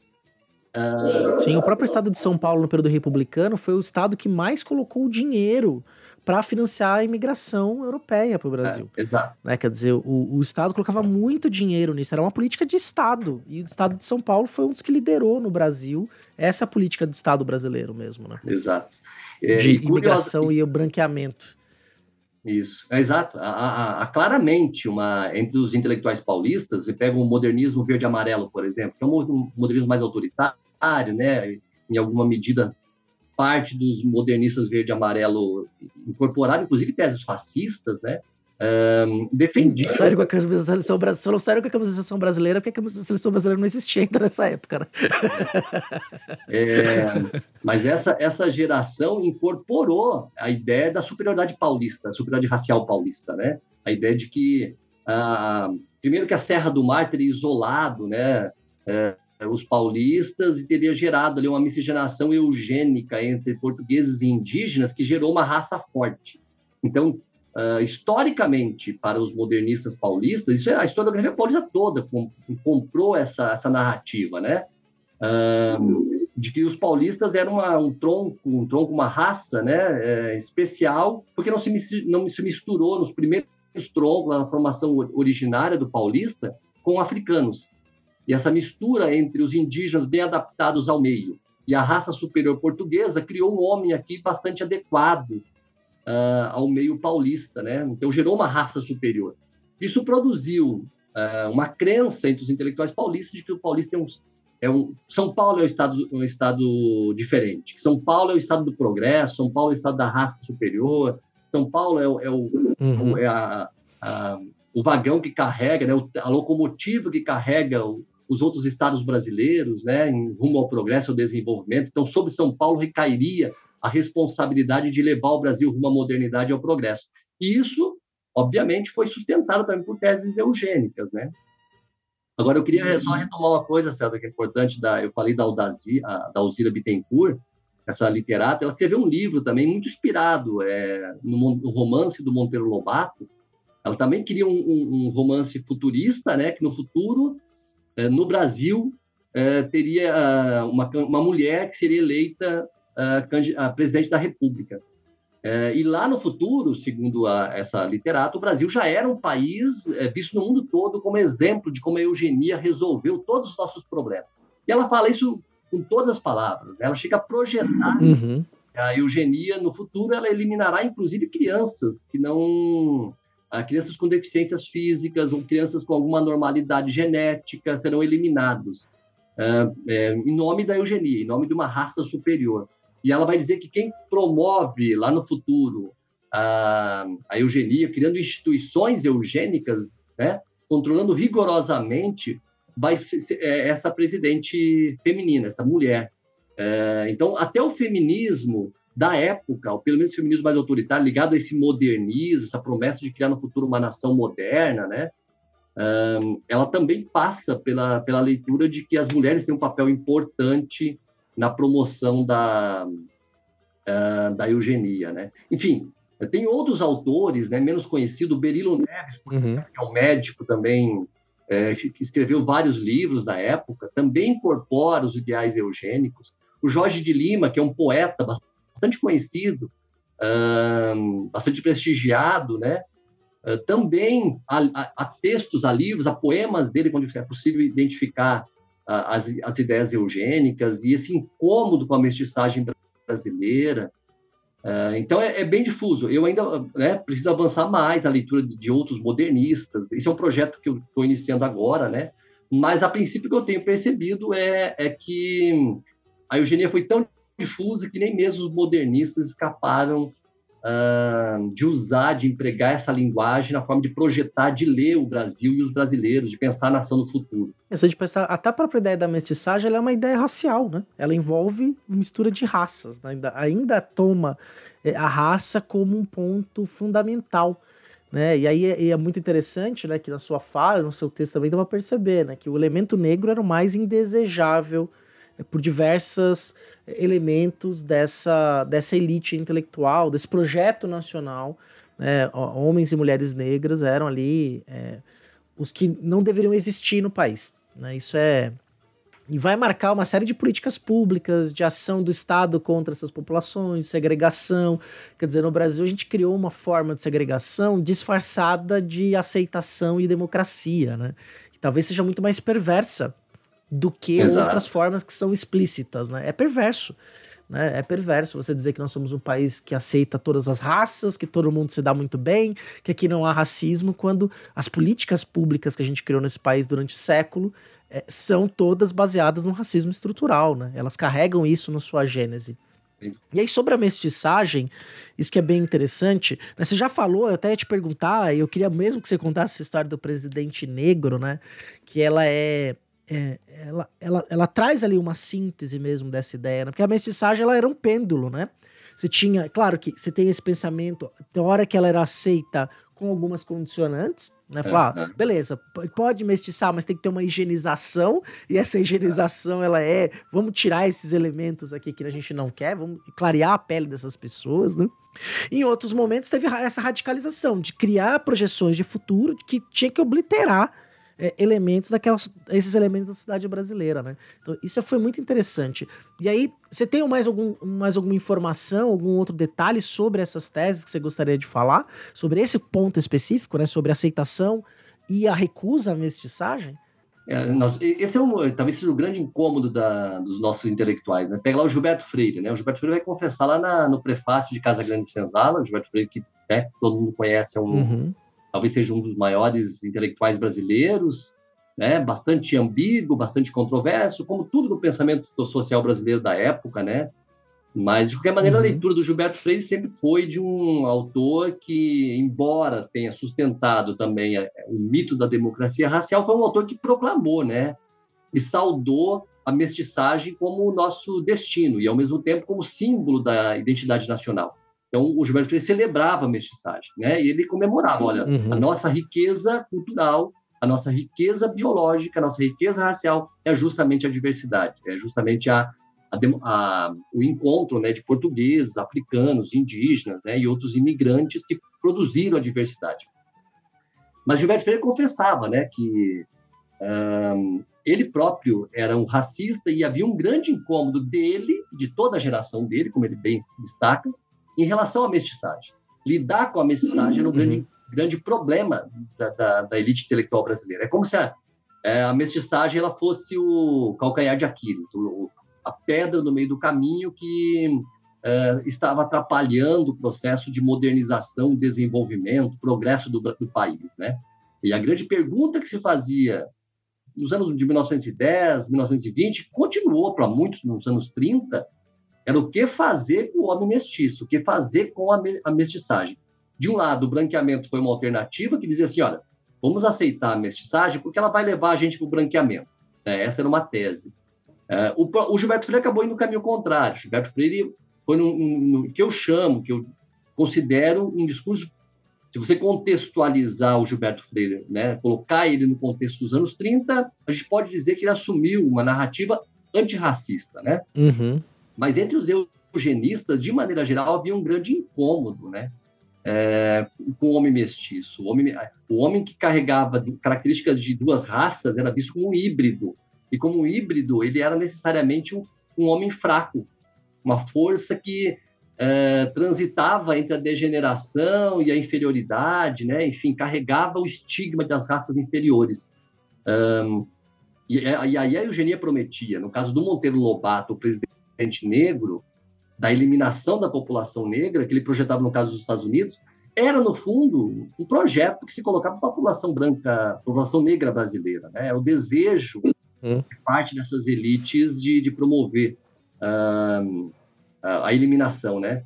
Uh... Sim, o próprio estado de São Paulo, no período republicano, foi o estado que mais colocou dinheiro para financiar a imigração europeia para o Brasil. É, exato. Né? Quer dizer, o, o, Estado colocava muito dinheiro nisso, era uma política de Estado. E o Estado de São Paulo foi um dos que liderou no Brasil essa política de Estado brasileiro mesmo. Né? Exato. É, de e imigração e o branqueamento. Isso, é exato. Há, há, claramente uma entre os intelectuais paulistas, você pega o modernismo verde-amarelo, por exemplo, que é um modernismo mais autoritário, né? Em alguma medida, parte dos modernistas verde-amarelo incorporaram, inclusive, teses fascistas, né? Um, defendia. Sério com a seleção brasileira, sério com a seleção brasileira, porque a seleção brasileira não existia ainda nessa época, né? É, mas essa, essa geração incorporou a ideia da superioridade paulista, a superioridade racial paulista, né? A ideia de que ah, primeiro que a Serra do Mar teria isolado, né, é, os paulistas e teria gerado ali uma miscigenação eugênica entre portugueses e indígenas que gerou uma raça forte. Então, uh, historicamente, para os modernistas paulistas, é a historiografia paulista toda com, comprou essa, essa narrativa, né? Uh, de que os paulistas eram uma, um tronco, um tronco, uma raça, né, é, especial, porque não se, não se misturou nos primeiros troncos, na formação originária do paulista, com africanos. E essa mistura entre os indígenas bem adaptados ao meio e a raça superior portuguesa criou um homem aqui bastante adequado uh, ao meio paulista, né? Então gerou uma raça superior. Isso produziu uh, uma crença entre os intelectuais paulistas de que o paulista é um, é um São Paulo é um estado um estado diferente. São Paulo é o estado do progresso. São Paulo é o estado da raça superior. São Paulo é, o, é, o, uhum. é a, a, o vagão que carrega, né? a locomotiva que carrega o, os outros estados brasileiros, né, em rumo ao progresso e ao desenvolvimento. Então, sobre São Paulo recairia a responsabilidade de levar o Brasil rumo à modernidade e ao progresso. E isso, obviamente, foi sustentado também por teses eugênicas, né? Agora, eu queria só retomar uma coisa, César, que é importante, da, eu falei da, Aldazi, a, da Alzira Bittencourt, essa literata, ela escreveu um livro também muito inspirado é, no, no, romance do Monteiro Lobato. Ela também queria um, um, um romance futurista, né, que no futuro é, no Brasil, é, teria ah, uma, uma mulher que seria eleita a, ah, a presidente da República. É, e lá no futuro, segundo a, essa literata, o Brasil já era um país é, visto no mundo todo como exemplo de como a eugenia resolveu todos os nossos problemas. E ela fala isso com todas as palavras. Né? Ela chega a projetar uhum. a eugenia no futuro, ela eliminará inclusive crianças que não crianças com deficiências físicas ou crianças com alguma normalidade genética serão eliminados é, é, em nome da eugenia, em nome de uma raça superior. E ela vai dizer que quem promove lá no futuro a, a eugenia, criando instituições eugênicas, né, controlando rigorosamente, vai ser, é, essa presidente feminina, essa mulher. É, então, até o feminismo da época, ou pelo menos feminismo mais autoritário, ligado a esse modernismo, essa promessa de criar no futuro uma nação moderna, né? Um, ela também passa pela, pela leitura de que as mulheres têm um papel importante na promoção da, uh, da eugenia, né? Enfim, tem outros autores, né, menos conhecido, Berilo Neves, uhum. que é um médico também é, que escreveu vários livros da época, também incorpora os ideais eugênicos. O Jorge de Lima, que é um poeta bastante conhecido, um, bastante prestigiado, né? Uh, também há, há, textos, há livros, há poemas dele, quando é possível identificar as, as ideias eugênicas e esse incômodo com a mestiçagem brasileira. Uh, então, é, é, bem difuso. Eu ainda né, preciso avançar mais na leitura de, de outros modernistas. Esse é um projeto que eu estou iniciando agora, né? Mas, a princípio, o que eu tenho percebido é, é que a eugenia foi tão difusa que nem mesmo os modernistas escaparam uh, de usar, de empregar essa linguagem na forma de projetar, de ler o Brasil e os brasileiros, de pensar a nação no futuro. Essa de pensar, até a própria ideia da mestiçagem é uma ideia racial, né? Ela envolve mistura de raças, né? ainda, ainda toma é, a raça como um ponto fundamental. Né? E aí é, é, muito interessante, né, que na sua fala, no seu texto também dá para perceber, né, que o elemento negro era o mais indesejável por diversos elementos dessa, dessa elite intelectual, desse projeto nacional. Né? Homens e mulheres negras eram ali é, os que não deveriam existir no país. Né? Isso é. E vai marcar uma série de políticas públicas, de ação do Estado contra essas populações, segregação. Quer dizer, no Brasil a gente criou uma forma de segregação disfarçada de aceitação e democracia, né? E talvez seja muito mais perversa do que Exato. outras formas que são explícitas, né? É perverso. Né? É perverso você dizer que nós somos um país que aceita todas as raças, que todo mundo se dá muito bem, que aqui não há racismo, quando as políticas públicas que a gente criou nesse país durante século é, são todas baseadas no racismo estrutural, né? Elas carregam isso na sua gênese. E aí, sobre a mestiçagem, isso que é bem interessante, né? Você já falou, eu até ia te perguntar, eu queria mesmo que você contasse essa história do presidente negro, né? Que ela é é, ela, ela, ela traz ali uma síntese mesmo dessa ideia, né? porque a mestiçagem ela era um pêndulo, né? Você tinha, claro que você tem esse pensamento, tem hora que ela era aceita com algumas condicionantes, né? Falar, ah, beleza, pode mestiçar, mas tem que ter uma higienização, e essa higienização ela é, vamos tirar esses elementos aqui que a gente não quer, vamos clarear a pele dessas pessoas, né? Em outros momentos teve essa radicalização de criar projeções de futuro que tinha que obliterar é, elementos daquelas, esses elementos da sociedade brasileira, né? Então, isso foi muito interessante. E aí, você tem mais, algum, mais alguma informação, algum outro detalhe sobre essas teses que você gostaria de falar? Sobre esse ponto específico, né? Sobre a aceitação e a recusa à mestiçagem? É, nós, esse é um, talvez seja o grande incômodo da, dos nossos intelectuais, né? Pega lá o Gilberto Freire, né? O Gilberto Freire vai confessar lá na, no prefácio de Casa Grande Senzala, o Gilberto Freire que né, todo mundo conhece, é um, uhum talvez seja um dos maiores intelectuais brasileiros, né? Bastante ambíguo, bastante controverso, como tudo no pensamento social brasileiro da época, né? Mas, de qualquer maneira, uhum. a leitura do Gilberto Freire sempre foi de um autor que, embora tenha sustentado também o mito da democracia racial, foi um autor que proclamou, né? E saudou a mestiçagem como o nosso destino e, ao mesmo tempo, como símbolo da identidade nacional. Então, o Gilberto Freire celebrava a mestiçagem, né? E ele comemorava, olha, uhum. a nossa riqueza cultural, a nossa riqueza biológica, a nossa riqueza racial é justamente a diversidade, é justamente a, a, a, o encontro né, de portugueses, africanos, indígenas né, e outros imigrantes que produziram a diversidade. Mas Gilberto Freire confessava né, que um, ele próprio era um racista e havia um grande incômodo dele, de toda a geração dele, como ele bem destaca, em relação à mestiçagem. Lidar com a mestiçagem era um grande, uhum. grande problema da, da, da, elite intelectual brasileira. É como se a, é, a mestiçagem ela fosse o calcanhar de Aquiles, o, a pedra no meio do caminho que é, estava atrapalhando o processo de modernização, desenvolvimento, progresso do, do país, né? E a grande pergunta que se fazia nos anos de 1910, 1920, continuou para muitos nos anos 30, era o que fazer com o homem mestiço, o que fazer com a, me a mestiçagem. De um lado, o branqueamento foi uma alternativa que dizia assim: olha, vamos aceitar a mestiçagem porque ela vai levar a gente para o branqueamento. É, essa era uma tese. É, o, o, Gilberto Freire acabou indo no caminho contrário. Gilberto Freire foi no que eu chamo, que eu considero um discurso. Se você contextualizar o Gilberto Freire, né, colocar ele no contexto dos anos 30, a gente pode dizer que ele assumiu uma narrativa antirracista, né? Uhum. Mas entre os eugenistas, de maneira geral, havia um grande incômodo, né? É, com o homem mestiço. O homem, o homem que carregava características de duas raças era visto como um híbrido. E como um híbrido, ele era necessariamente um, um homem fraco, uma força que é, transitava entre a degeneração e a inferioridade, né? enfim, carregava o estigma das raças inferiores. Um, e, e aí a eugenia prometia, no caso do Monteiro Lobato, o presidente negro, da eliminação da população negra, que ele projetava no caso dos Estados Unidos, era, no fundo, um projeto que se colocava para a população branca, população negra brasileira. Né? O desejo hum. de parte dessas elites de, de promover uh, a eliminação. Né?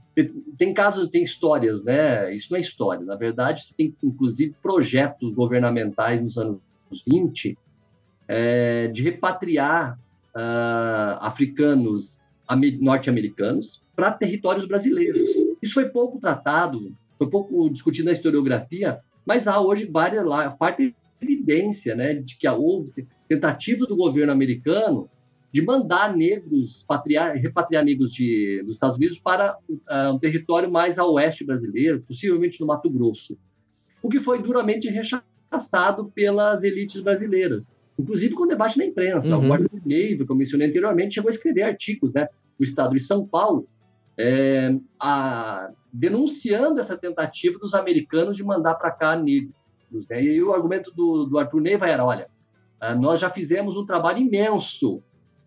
Tem casos, tem histórias, né? isso não é história. Na verdade, tem, inclusive, projetos governamentais nos anos 20 é, de repatriar uh, africanos norte-americanos para territórios brasileiros. Isso foi pouco tratado, foi pouco discutido na historiografia, mas há hoje várias lá, farta evidência né, de que houve tentativa do governo americano de mandar negros, patriar, repatriar negros de, dos Estados Unidos para uh, um território mais a oeste brasileiro, possivelmente no Mato Grosso, o que foi duramente rechaçado pelas elites brasileiras inclusive com debate na imprensa. Uhum. O Guarda Vermelho, que eu mencionei anteriormente, chegou a escrever artigos, né, no estado de São Paulo, é, a, denunciando essa tentativa dos americanos de mandar para cá negros. Né? E o argumento do, do Arthur Neiva era, olha, ah, nós já fizemos um trabalho imenso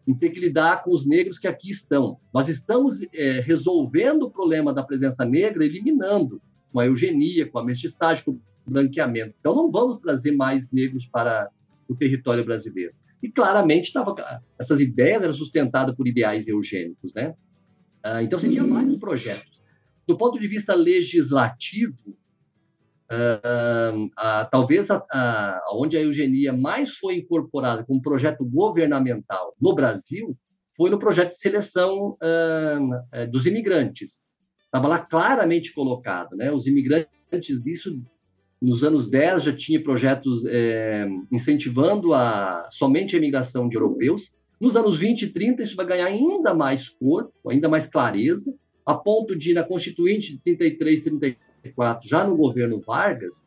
em ter que lidar com os negros que aqui estão. Nós estamos é, resolvendo o problema da presença negra, eliminando com a eugenia, com a mestiçagem, com o branqueamento. Então, não vamos trazer mais negros para o território brasileiro. E claramente tava, essas ideias eram sustentadas por ideais eugênicos, né? Ah, então você tinha vários projetos. Do ponto de vista legislativo, ah, ah, talvez a, onde a eugenia mais foi incorporada como projeto governamental no Brasil foi no projeto de seleção dos imigrantes. estava lá claramente colocado, né? Os imigrantes disso nos anos 10 já tinha projetos é, incentivando a somente a imigração de europeus. Nos anos 20 e 30 isso vai ganhar ainda mais corpo, ainda mais clareza, a ponto de na Constituinte de 33, 34, já no governo Vargas,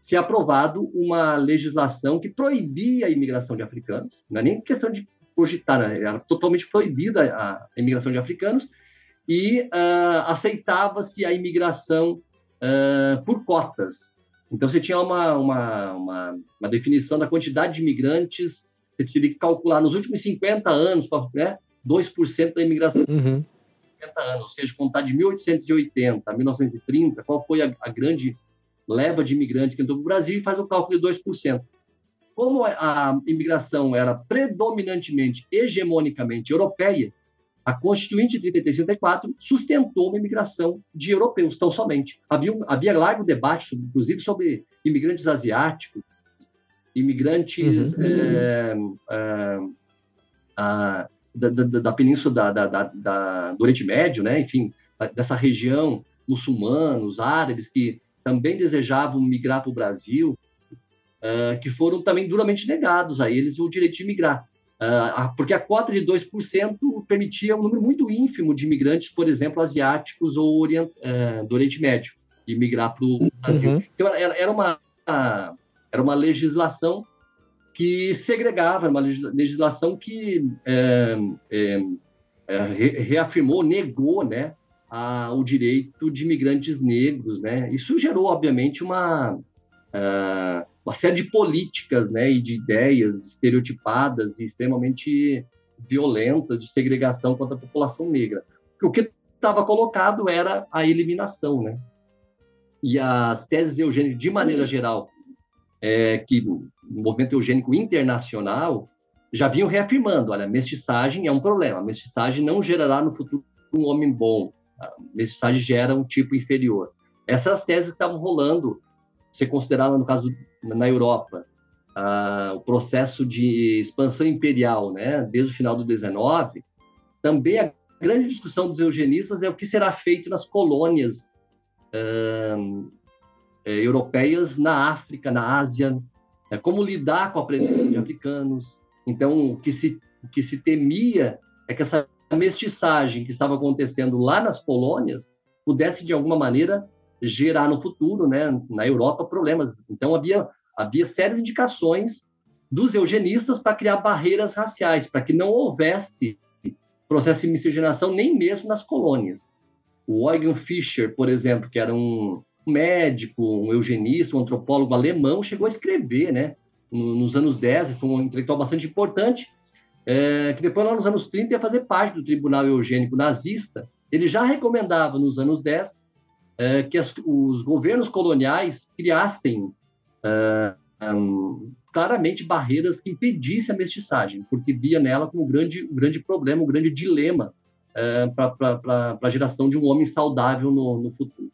ser aprovado uma legislação que proibia a imigração de africanos, não é nem questão de cogitar, né? era totalmente proibida a imigração de africanos, e uh, aceitava-se a imigração uh, por cotas. Então, você tinha uma, uma, uma, uma, definição da quantidade de imigrantes, você teria que calcular nos últimos 50 anos, né, 2% da imigração uhum. 50 anos, ou seja, contar de 1880 a 1930, qual foi a, a grande leva de imigrantes que entrou para o Brasil e faz o cálculo de 2%. Como a imigração era predominantemente, hegemonicamente europeia, a Constituinte de 34 sustentou uma imigração de europeus, tão somente. Havia, havia largo debate, inclusive, sobre imigrantes asiáticos, imigrantes uhum. é, é, a, da, da, da, península da, da, do Oriente Médio, né? enfim, dessa região, muçulmanos, árabes, que também desejavam migrar para o Brasil, uh, que foram também duramente negados a eles o direito de migrar. Uh, porque a cota de 2% permitia um número muito ínfimo de imigrantes, por exemplo, asiáticos ou orient, uh, do Oriente Médio, e migrar para o Brasil. Uhum. Então, era, era, uma, era uma legislação que segregava, uma legislação que é, é, é, reafirmou, negou né, a, o direito de imigrantes negros. Né? Isso gerou, obviamente, uma, uh, uma série de políticas né, e de ideias estereotipadas e extremamente violentas de segregação contra a população negra. O que estava colocado era a eliminação, né? E as teses eugênicas, de maneira geral, é, que o movimento eugênico internacional já vinham reafirmando, olha, mestiçagem é um problema, a mestiçagem não gerará no futuro um homem bom, a mestiçagem gera um tipo inferior. Essas teses que estavam rolando você considerar, no caso, na Europa, uh, o processo de expansão imperial, né, desde o final do 19, também a grande discussão dos eugenistas é o que será feito nas colônias uh, europeias na África, na Ásia, é, como lidar com a presença de africanos. Então, o que se, o que se temia é que essa mestiçagem que estava acontecendo lá nas colônias pudesse, de alguma maneira, gerar no futuro, né, na Europa, problemas. Então, havia, havia sérias indicações dos eugenistas para criar barreiras raciais, para que não houvesse processo de miscigenação nem mesmo nas colônias. O Eugen Fischer, por exemplo, que era um médico, um eugenista, um antropólogo alemão, chegou a escrever, né, nos anos 10, foi um intelectual bastante importante, é, que depois, lá nos anos 30, ia fazer parte do Tribunal Eugênico Nazista. Ele já recomendava, nos anos 10, é, que as, os governos coloniais criassem é, um, claramente barreiras que impedissem a mestiçagem, porque via nela como um grande, um grande problema, um grande dilema é, para a geração de um homem saudável no, no futuro.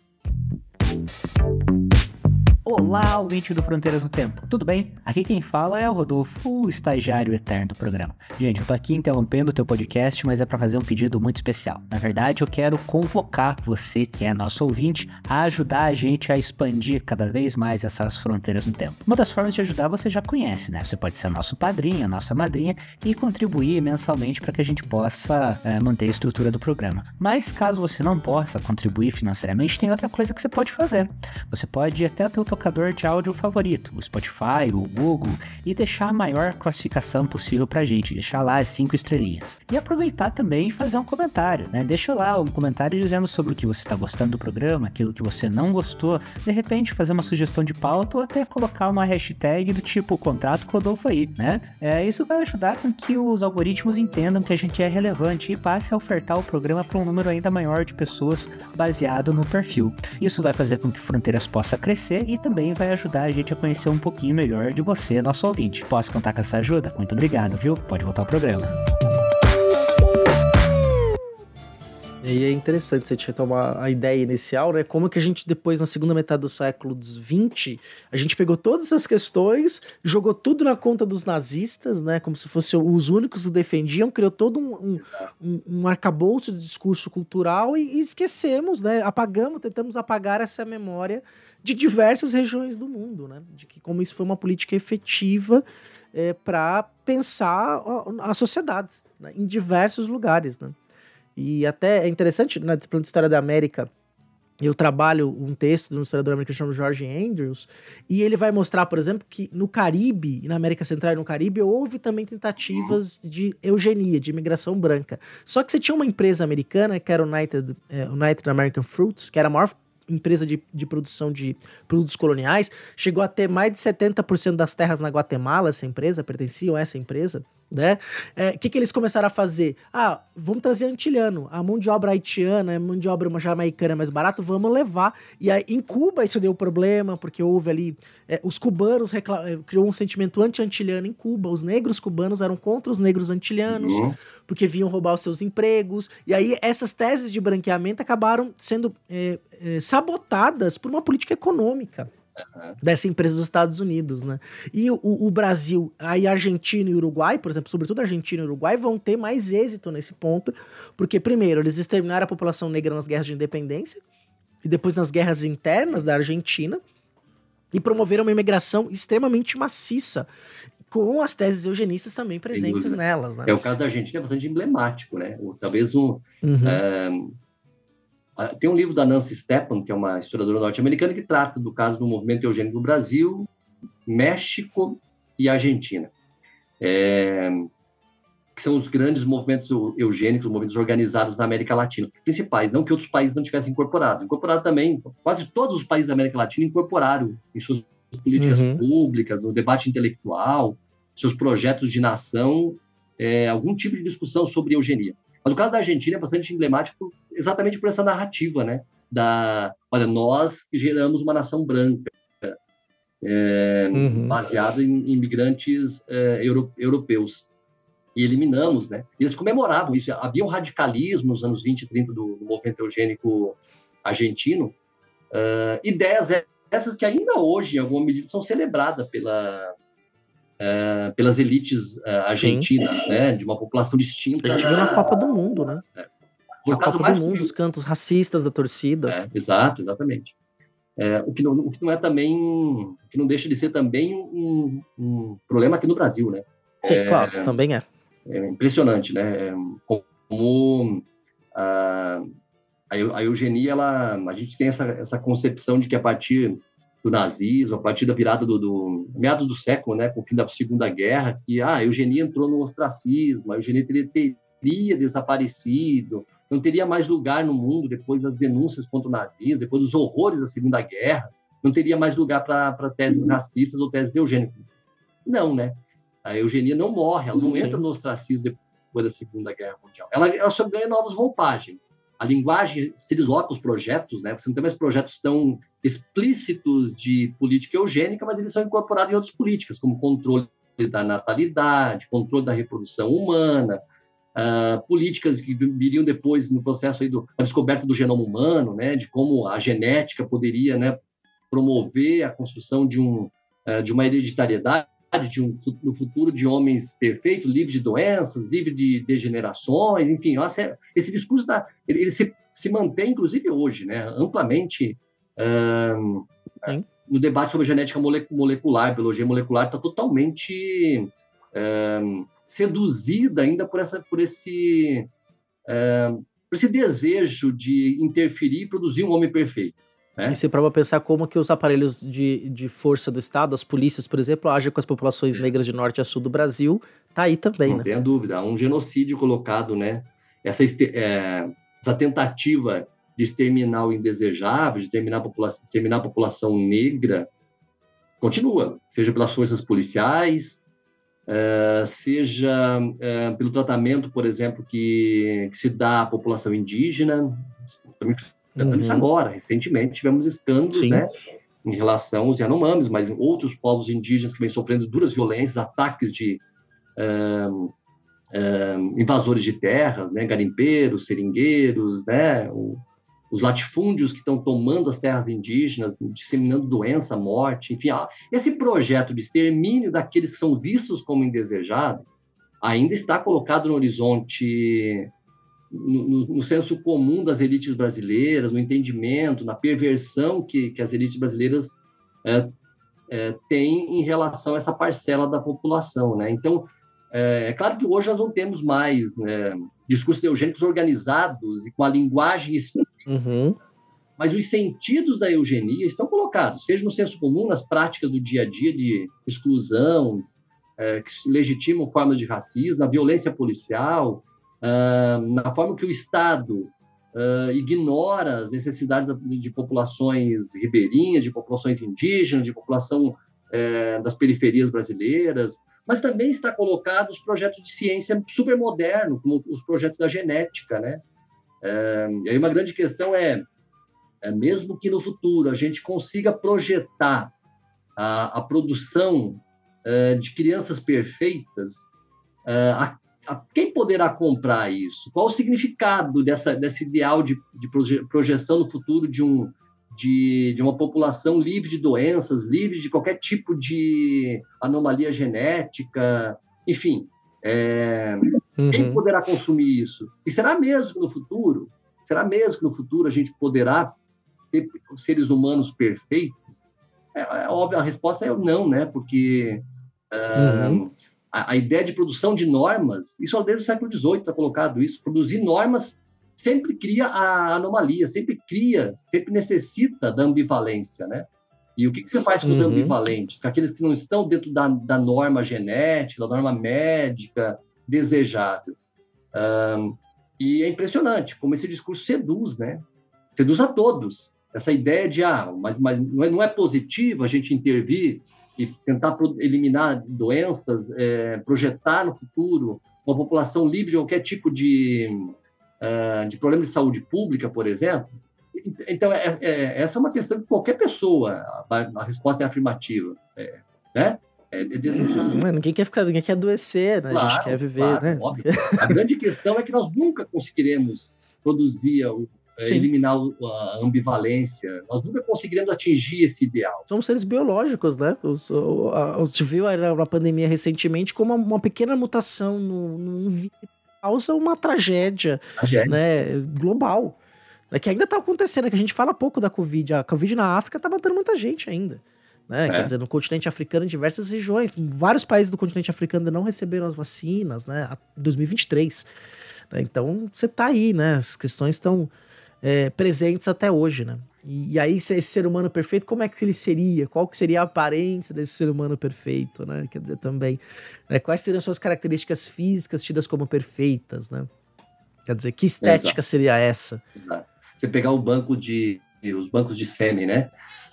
Olá, ouvinte do Fronteiras no Tempo. Tudo bem? Aqui quem fala é o Rodolfo, o estagiário eterno do programa. Gente, eu tô aqui interrompendo o teu podcast, mas é para fazer um pedido muito especial. Na verdade, eu quero convocar você, que é nosso ouvinte, a ajudar a gente a expandir cada vez mais essas fronteiras no tempo. Uma das formas de ajudar você já conhece, né? Você pode ser nosso padrinho, nossa madrinha e contribuir mensalmente para que a gente possa é, manter a estrutura do programa. Mas caso você não possa contribuir financeiramente, tem outra coisa que você pode fazer. Você pode ir até o teu tocador de áudio favorito, o Spotify, o Google, e deixar a maior classificação possível pra gente, deixar lá as 5 estrelinhas. E aproveitar também e fazer um comentário, né? Deixa lá um comentário dizendo sobre o que você está gostando do programa, aquilo que você não gostou, de repente fazer uma sugestão de pauta ou até colocar uma hashtag do tipo contrato Rodolfo aí, né? É, isso vai ajudar com que os algoritmos entendam que a gente é relevante e passe a ofertar o programa para um número ainda maior de pessoas baseado no perfil. Isso vai fazer com que Fronteiras possa crescer e também vai ajudar a gente a conhecer um pouquinho melhor de você, nosso ouvinte. Posso contar com essa ajuda? Muito obrigado, viu? Pode voltar ao programa. E é interessante você retomar a ideia inicial, né? Como que a gente depois, na segunda metade do século XX, a gente pegou todas essas questões, jogou tudo na conta dos nazistas, né? Como se fossem os únicos que defendiam, criou todo um, um, um, um arcabouço de discurso cultural e, e esquecemos, né? Apagamos, tentamos apagar essa memória de diversas regiões do mundo, né? De que como isso foi uma política efetiva é, para pensar as sociedades né? em diversos lugares, né? E até é interessante, na disciplina de História da América, eu trabalho um texto de um historiador americano chamado George Andrews, e ele vai mostrar, por exemplo, que no Caribe, na América Central e no Caribe, houve também tentativas de eugenia, de imigração branca. Só que você tinha uma empresa americana, que era United, é, United American Fruits, que era a maior empresa de, de produção de produtos coloniais, chegou a ter mais de 70% das terras na Guatemala, essa empresa, pertenciam a essa empresa né? O é, que, que eles começaram a fazer? Ah, vamos trazer antilhano. A mão de obra haitiana, a mão de obra jamaicana é mais barato, vamos levar. E aí, em Cuba isso deu problema, porque houve ali... É, os cubanos reclam... É, criou um sentimento anti-antilhano em Cuba. Os negros cubanos eram contra os negros antilhanos, uhum. porque vinham roubar os seus empregos. E aí, essas teses de branqueamento acabaram sendo é, é sabotadas por uma política econômica dessa empresa dos Estados Unidos, né? E o, o, Brasil, aí Argentina e Uruguai, por exemplo, sobretudo Argentina e Uruguai, vão ter mais êxito nesse ponto, porque, primeiro, eles exterminaram a população negra nas guerras de independência, e depois nas guerras internas da Argentina, e promoveram uma imigração extremamente maciça, com as teses eugenistas também presentes nelas. Né? É o caso da Argentina, é bastante emblemático, né? Talvez um. Uhum. É ah, tem um livro da Nancy Stepan, que é uma historiadora norte-americana, que trata do caso do movimento eugênico no Brasil, México e Argentina. É, que são os grandes movimentos eugênicos, movimentos organizados na América Latina, principais, não que outros países não tivessem incorporado. Incorporado também, quase todos os países da América Latina incorporaram em suas políticas uhum. públicas, no debate intelectual, seus projetos de nação, é, algum tipo de discussão sobre eugenia. Mas o caso da Argentina é bastante emblemático exatamente por essa narrativa, né? Da, olha, nós geramos uma nação branca, é, uhum. baseada em imigrantes é, euro, europeus. E eliminamos, né? Eles comemoravam isso. Havia um radicalismo nos anos 20 e 30 do, do movimento eugênico argentino. Uh, ideias essas que ainda hoje, em alguma medida, são celebradas pela, uh, pelas elites uh, argentinas, Sim. né? De uma população distinta. A gente viu na Copa do Mundo, né? É. Na Copa do Mundo, os cantos racistas da torcida. É, exato, exatamente. É, o, que não, o que não é também, o que não deixa de ser também um, um problema aqui no Brasil, né? Sim, é, claro, também é. É impressionante, né? Como a, a eugenia, ela, a gente tem essa, essa concepção de que a partir do nazismo, a partir da virada do, do meados do século, né, com o fim da Segunda Guerra, que ah, a eugenia entrou no ostracismo, a eugenia teria, teria desaparecido, não teria mais lugar no mundo depois das denúncias contra o nazismo, depois dos horrores da Segunda Guerra, não teria mais lugar para teses racistas ou teses eugênicas. Não, né? A eugenia não morre, ela não Sim. entra no ostracismo depois da Segunda Guerra Mundial. Ela, ela só ganha novas roupagens a linguagem se desloca os projetos, né? Você não tem mais projetos tão explícitos de política eugênica, mas eles são incorporados em outras políticas, como controle da natalidade, controle da reprodução humana, uh, políticas que viriam depois no processo aí do, da descoberta do genoma humano, né? De como a genética poderia, né? Promover a construção de um uh, de uma hereditariedade de um no futuro de homens perfeitos, livres de doenças, livres de degenerações, enfim, nossa, esse discurso da, ele, ele se, se mantém, inclusive hoje, né, amplamente um, no debate sobre genética molecular, biologia molecular, está totalmente um, seduzida ainda por, essa, por esse, um, por esse desejo de interferir e produzir um homem perfeito. Né? E se prova pensar como que os aparelhos de, de força do Estado, as polícias, por exemplo, agem com as populações negras de norte a sul do Brasil, tá aí também, Não né? tem dúvida, há um genocídio colocado, né? Essa, é, essa tentativa de exterminar o indesejável, de exterminar a população, exterminar a população negra, continua, seja pelas forças policiais, é, seja é, pelo tratamento, por exemplo, que, que, se dá à população indígena, também Uhum. Isso agora, recentemente, tivemos escândalos, né? Em relação aos Yanomamis, mas em outros povos indígenas que vêm sofrendo duras violências, ataques de, um, é, invasores de terras, né, garimpeiros, seringueiros, né, o, os latifúndios que estão tomando as terras indígenas, disseminando doença, morte, enfim, esse projeto de extermínio daqueles que são vistos como indesejados ainda está colocado no horizonte, no, no, senso comum das elites brasileiras, no entendimento, na perversão que, que as elites brasileiras é, é, têm em relação a essa parcela da população, né? Então, é, é, claro que hoje nós não temos mais né, discursos eugênicos organizados e com a linguagem explícita, uhum. mas os sentidos da eugenia estão colocados, seja no senso comum, nas práticas do dia a dia de exclusão, é, que legitimam formas de racismo, na violência policial, uh, na forma que o Estado uh, ignora as necessidades de, de, populações ribeirinhas, de populações indígenas, de população uh, das periferias brasileiras, mas também está colocado os projetos de ciência super moderno, como os projetos da genética, né? É, e aí uma grande questão é, é, mesmo que no futuro a gente consiga projetar a, a produção é, de crianças perfeitas, a, quem poderá comprar isso? Qual o significado dessa, desse ideal de, de projeção no futuro de um, de, de uma população livre de doenças, livre de qualquer tipo de anomalia genética, enfim. É, uhum. Quem poderá consumir isso? E será mesmo que no futuro? Será mesmo que no futuro a gente poderá ter seres humanos perfeitos? É, é óbvio, a resposta é não, né? Porque uhum. A, a, ideia de produção de normas, isso desde o século XVIII está colocado isso, produzir normas sempre cria a anomalia, sempre cria, sempre necessita da ambivalência, né? E o que, que você faz com os uhum. ambivalentes? Com aqueles que não estão dentro da, da norma genética, da norma médica desejável. Um, e é impressionante como esse discurso seduz, né? Seduz a todos. Essa ideia de, ah, mas, mas não, é, não é positivo a gente intervir e tentar eliminar doenças, é, projetar no futuro uma população livre de qualquer tipo de uh, de problemas de saúde pública, por exemplo. Então, é, é, essa é uma questão que qualquer pessoa, a, a resposta é afirmativa, é, né? É, é ninguém quer ficar, ninguém quer adoecer, né? Claro, a gente quer viver, claro, né? Óbvio. A grande questão é que nós nunca conseguiremos produzir é, eliminar a ambivalência. Nós nunca conseguiremos atingir esse ideal. Somos seres biológicos, né? Os, o, a, gente viu na pandemia recentemente como uma, pequena mutação num vírus causa uma tragédia, tragédia. Né, global. Né, que ainda está acontecendo, é que a gente fala pouco da Covid. A Covid na África está matando muita gente ainda. Né? É. Quer dizer, no continente africano, em diversas regiões. Vários países do continente africano ainda não receberam as vacinas, né? Em 2023. Né? Então, você está aí, né? As questões estão é, presentes até hoje, né? E, e, aí, esse ser humano perfeito, como é que ele seria? Qual que seria a aparência desse ser humano perfeito, né? Quer dizer, também, né? quais seriam suas características físicas tidas como perfeitas, né? Quer dizer, que estética Exato. seria essa? Exato. Você pegar o banco de, os bancos de sêmen, né?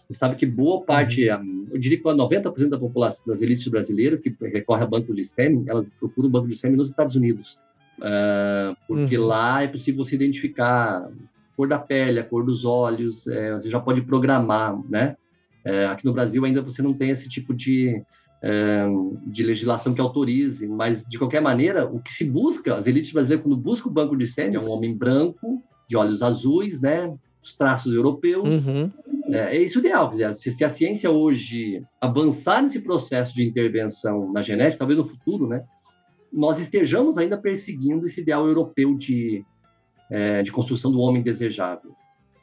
Você sabe que boa parte, uhum. eu diria que 90% da população das elites brasileiras que recorre a banco de sêmen, elas procuram banco de sêmen nos Estados Unidos. Uh, porque uhum. lá é possível você identificar cor da pele, a cor dos olhos, é, você já pode programar, né? É, aqui no Brasil ainda você não tem esse tipo de, é, de legislação que autorize, mas de qualquer maneira, o que se busca, as elites brasileiras, quando buscam o banco de sêmen, é um homem branco, de olhos azuis, né? Os traços europeus. Uhum. É, é isso o ideal. Quer dizer, se, se, a ciência hoje avançar nesse processo de intervenção na genética, talvez no futuro, né? Nós estejamos ainda perseguindo esse ideal europeu de é, de construção do homem desejável.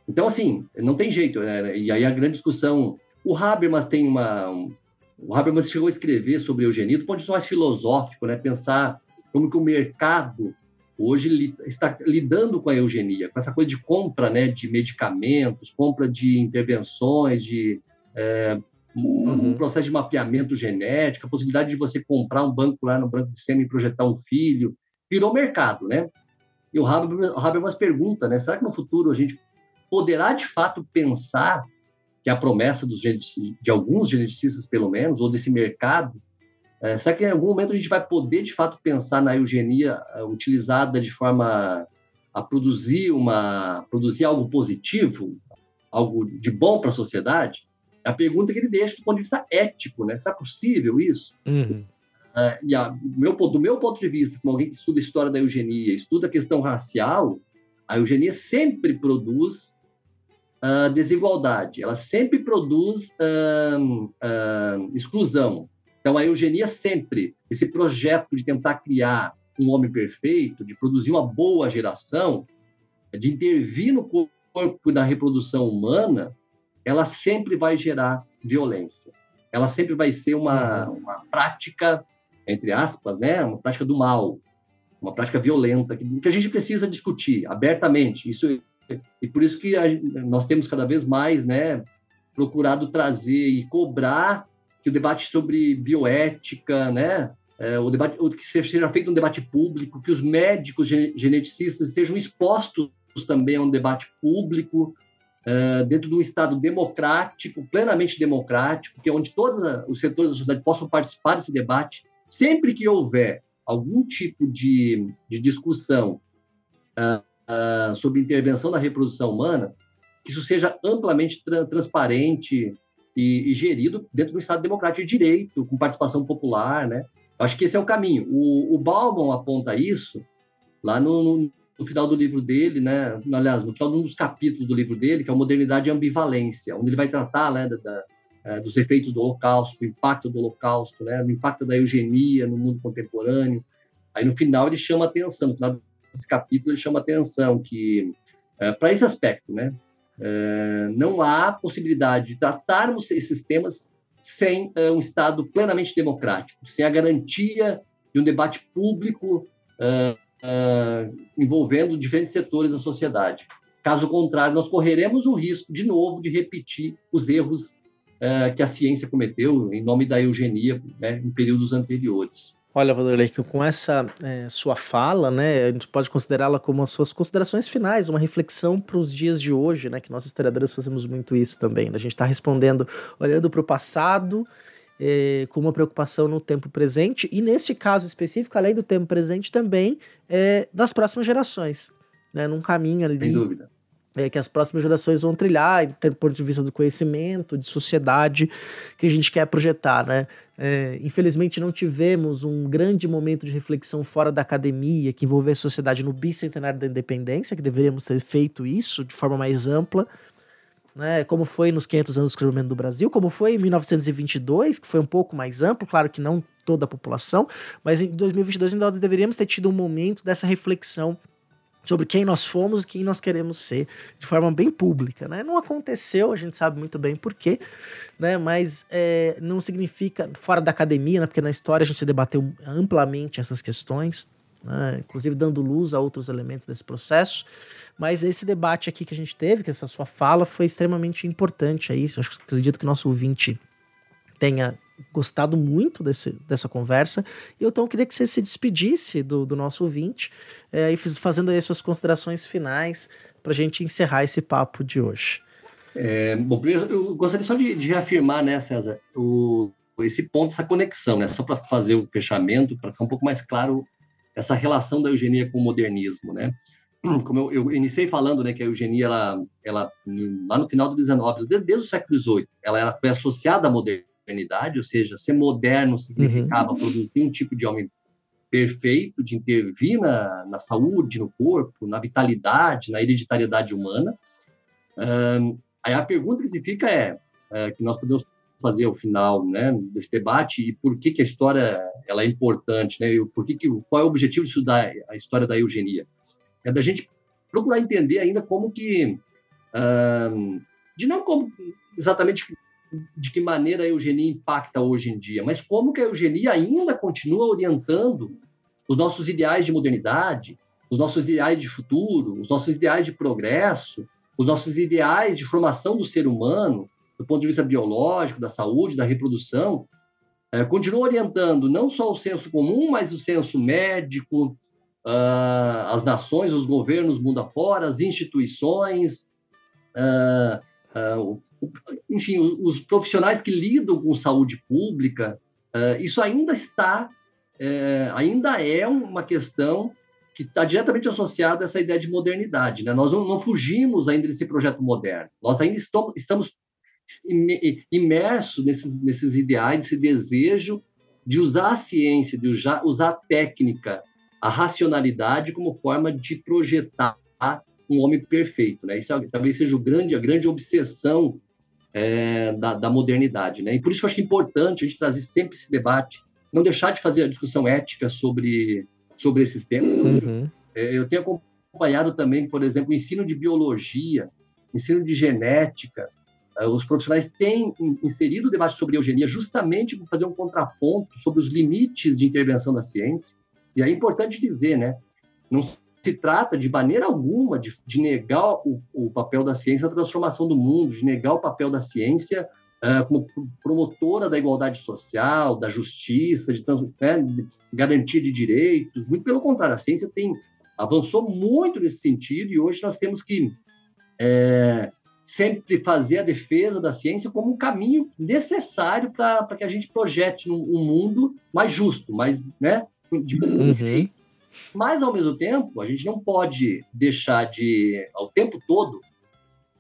Então, assim, não tem jeito. Né? E aí a grande discussão... O Habermas tem uma... Um, o Habermas chegou a escrever sobre eugenia do ponto de vista mais filosófico, né? Pensar como que o mercado hoje li, está lidando com a eugenia, com essa coisa de compra né, de medicamentos, compra de intervenções, de é, uhum. um processo de mapeamento genético, a possibilidade de você comprar um banco lá no banco de sêmen e projetar um filho, virou mercado, né? E o Habermas pergunta, né? Será que no futuro a gente poderá de fato pensar que a promessa dos de alguns geneticistas, pelo menos, ou desse mercado, é, será que em algum momento a gente vai poder de fato pensar na eugenia uh, utilizada de forma a produzir uma produzir algo positivo, algo de bom para a sociedade? É a pergunta que ele deixa do ponto de vista ético, né? Será possível isso? Uhum. Uh, e a, meu, do meu ponto de vista, como alguém que estuda a história da eugenia, estuda a questão racial, a eugenia sempre produz uh, desigualdade, ela sempre produz exclusão. Então, a eugenia sempre, esse projeto de tentar criar um homem perfeito, de produzir uma boa geração, de intervir no corpo da reprodução humana, ela sempre vai gerar violência. Ela sempre vai ser uma, uma prática, entre aspas, né, uma prática do mal, uma prática violenta, que, que a gente precisa discutir abertamente. Isso e por isso que a, nós temos cada vez mais, né, procurado trazer e cobrar que o debate sobre bioética, né, é, o debate, que seja feito um debate público, que os médicos geneticistas sejam expostos também a um debate público, é, dentro de um Estado democrático, plenamente democrático, que é onde todos os setores da sociedade possam participar desse debate, sempre que houver algum tipo de, de discussão uh, uh, sobre intervenção na reprodução humana, que isso seja amplamente tra transparente e, e, gerido dentro do Estado democrático de direito, com participação popular, né? Acho que esse é o caminho. O, o Bauman aponta isso lá no, no, no, final do livro dele, né? Aliás, no final de um dos capítulos do livro dele, que é o Modernidade e Ambivalência, onde ele vai tratar né, da, é, dos efeitos do Holocausto, do impacto do Holocausto, né? Do impacto da eugenia no mundo contemporâneo. Aí no final ele chama atenção, no final desse capítulo ele chama atenção que é, para esse aspecto, né? É, não há possibilidade de tratarmos esses temas sem uh, um Estado plenamente democrático, sem a garantia de um debate público uh, envolvendo diferentes setores da sociedade. Caso contrário, nós correremos o risco, de novo, de repetir os erros que a ciência cometeu em nome da eugenia né, em períodos anteriores. Olha, Vanderlei, com essa é, sua fala, né, a gente pode considerá-la como as suas considerações finais, uma reflexão para os dias de hoje, né, que nós historiadores fazemos muito isso também. Né? A gente está respondendo olhando para o passado, é, com uma preocupação no tempo presente, e neste caso específico, além do tempo presente, também é, das próximas gerações, né, num caminho ali. Sem dúvida é, que as próximas gerações vão trilhar, do ponto de vista do conhecimento, de sociedade que a gente quer projetar, né? É, infelizmente não tivemos um grande momento de reflexão fora da academia que envolvesse a sociedade no bicentenário da independência, que deveríamos ter feito isso de forma mais ampla, né? Como foi nos 500 anos do descobrimento do Brasil, como foi em 1922, que foi um pouco mais amplo, claro que não toda a população, mas em 2022 nós deveríamos ter tido um momento dessa reflexão sobre quem nós fomos e quem nós queremos ser de forma bem pública, né? Não aconteceu, a gente sabe muito bem por quê, né? Mas é, não significa fora da academia, né? Porque na história a gente debateu amplamente essas questões, né? inclusive dando luz a outros elementos desse processo. Mas esse debate aqui que a gente teve, que essa sua fala, foi extremamente importante aí. Eu acredito que nosso ouvinte tenha gostado muito desse, dessa conversa. E eu então queria que você se despedisse do, do nosso ouvinte é, e fazendo aí suas considerações finais para a gente encerrar esse papo de hoje. É, bom, eu gostaria só de, de reafirmar, né, César, o, esse ponto, essa conexão, né, só para fazer o fechamento, para ficar um pouco mais claro essa relação da eugenia com o modernismo, né? Como eu, eu iniciei falando, né, que a eugenia, ela, ela lá no final do 19, desde, desde o século XVIII, ela, ela foi associada à modernidade modernidade, ou seja, ser moderno significava uhum. produzir um tipo de homem perfeito, de intervir na, na saúde, no corpo, na vitalidade, na hereditariedade humana. Um, aí a pergunta que se fica é, é, que nós podemos fazer ao final né, desse debate e por que, que a história ela é importante, né, e por que que, qual é o objetivo de estudar a história da eugenia? É da gente procurar entender ainda como que, um, de não como exatamente de que maneira a eugenia impacta hoje em dia, mas como que a eugenia ainda continua orientando os nossos ideais de modernidade, os nossos ideais de futuro, os nossos ideais de progresso, os nossos ideais de formação do ser humano, do ponto de vista biológico, da saúde, da reprodução, é, continua orientando não só o senso comum, mas o senso médico, uh, as nações, os governos mundo afora, as instituições, uh, uh, enfim, os profissionais que lidam com saúde pública, uh, isso ainda está, uh, ainda é uma questão que está diretamente associada a essa ideia de modernidade. Né? Nós não, não, fugimos ainda desse projeto moderno, nós ainda estamos, imersos nesses, nesses ideais, nesse desejo de usar a ciência, de usar, usar a técnica, a racionalidade como forma de projetar um homem perfeito, né? Isso é, talvez seja grande, a grande obsessão é, da, da, modernidade, né? E por isso que eu acho importante a gente trazer sempre esse debate, não deixar de fazer a discussão ética sobre, sobre esses temas. Uhum. É, eu tenho acompanhado também, por exemplo, o ensino de biologia, ensino de genética, eh, os profissionais têm inserido o debate sobre eugenia justamente para fazer um contraponto sobre os limites de intervenção da ciência. E é importante dizer, né? Não se trata de maneira alguma de, de negar o, o, papel da ciência na transformação do mundo, de negar o papel da ciência uh, como promotora da igualdade social, da justiça, de, né, de garantia de direitos. Muito pelo contrário, a ciência tem avançou muito nesse sentido e hoje nós temos que é, sempre fazer a defesa da ciência como um caminho necessário para que a gente projete um, um, mundo mais justo, mais, né, de uhum. Mas, ao mesmo tempo, a gente não pode deixar de, ao tempo todo,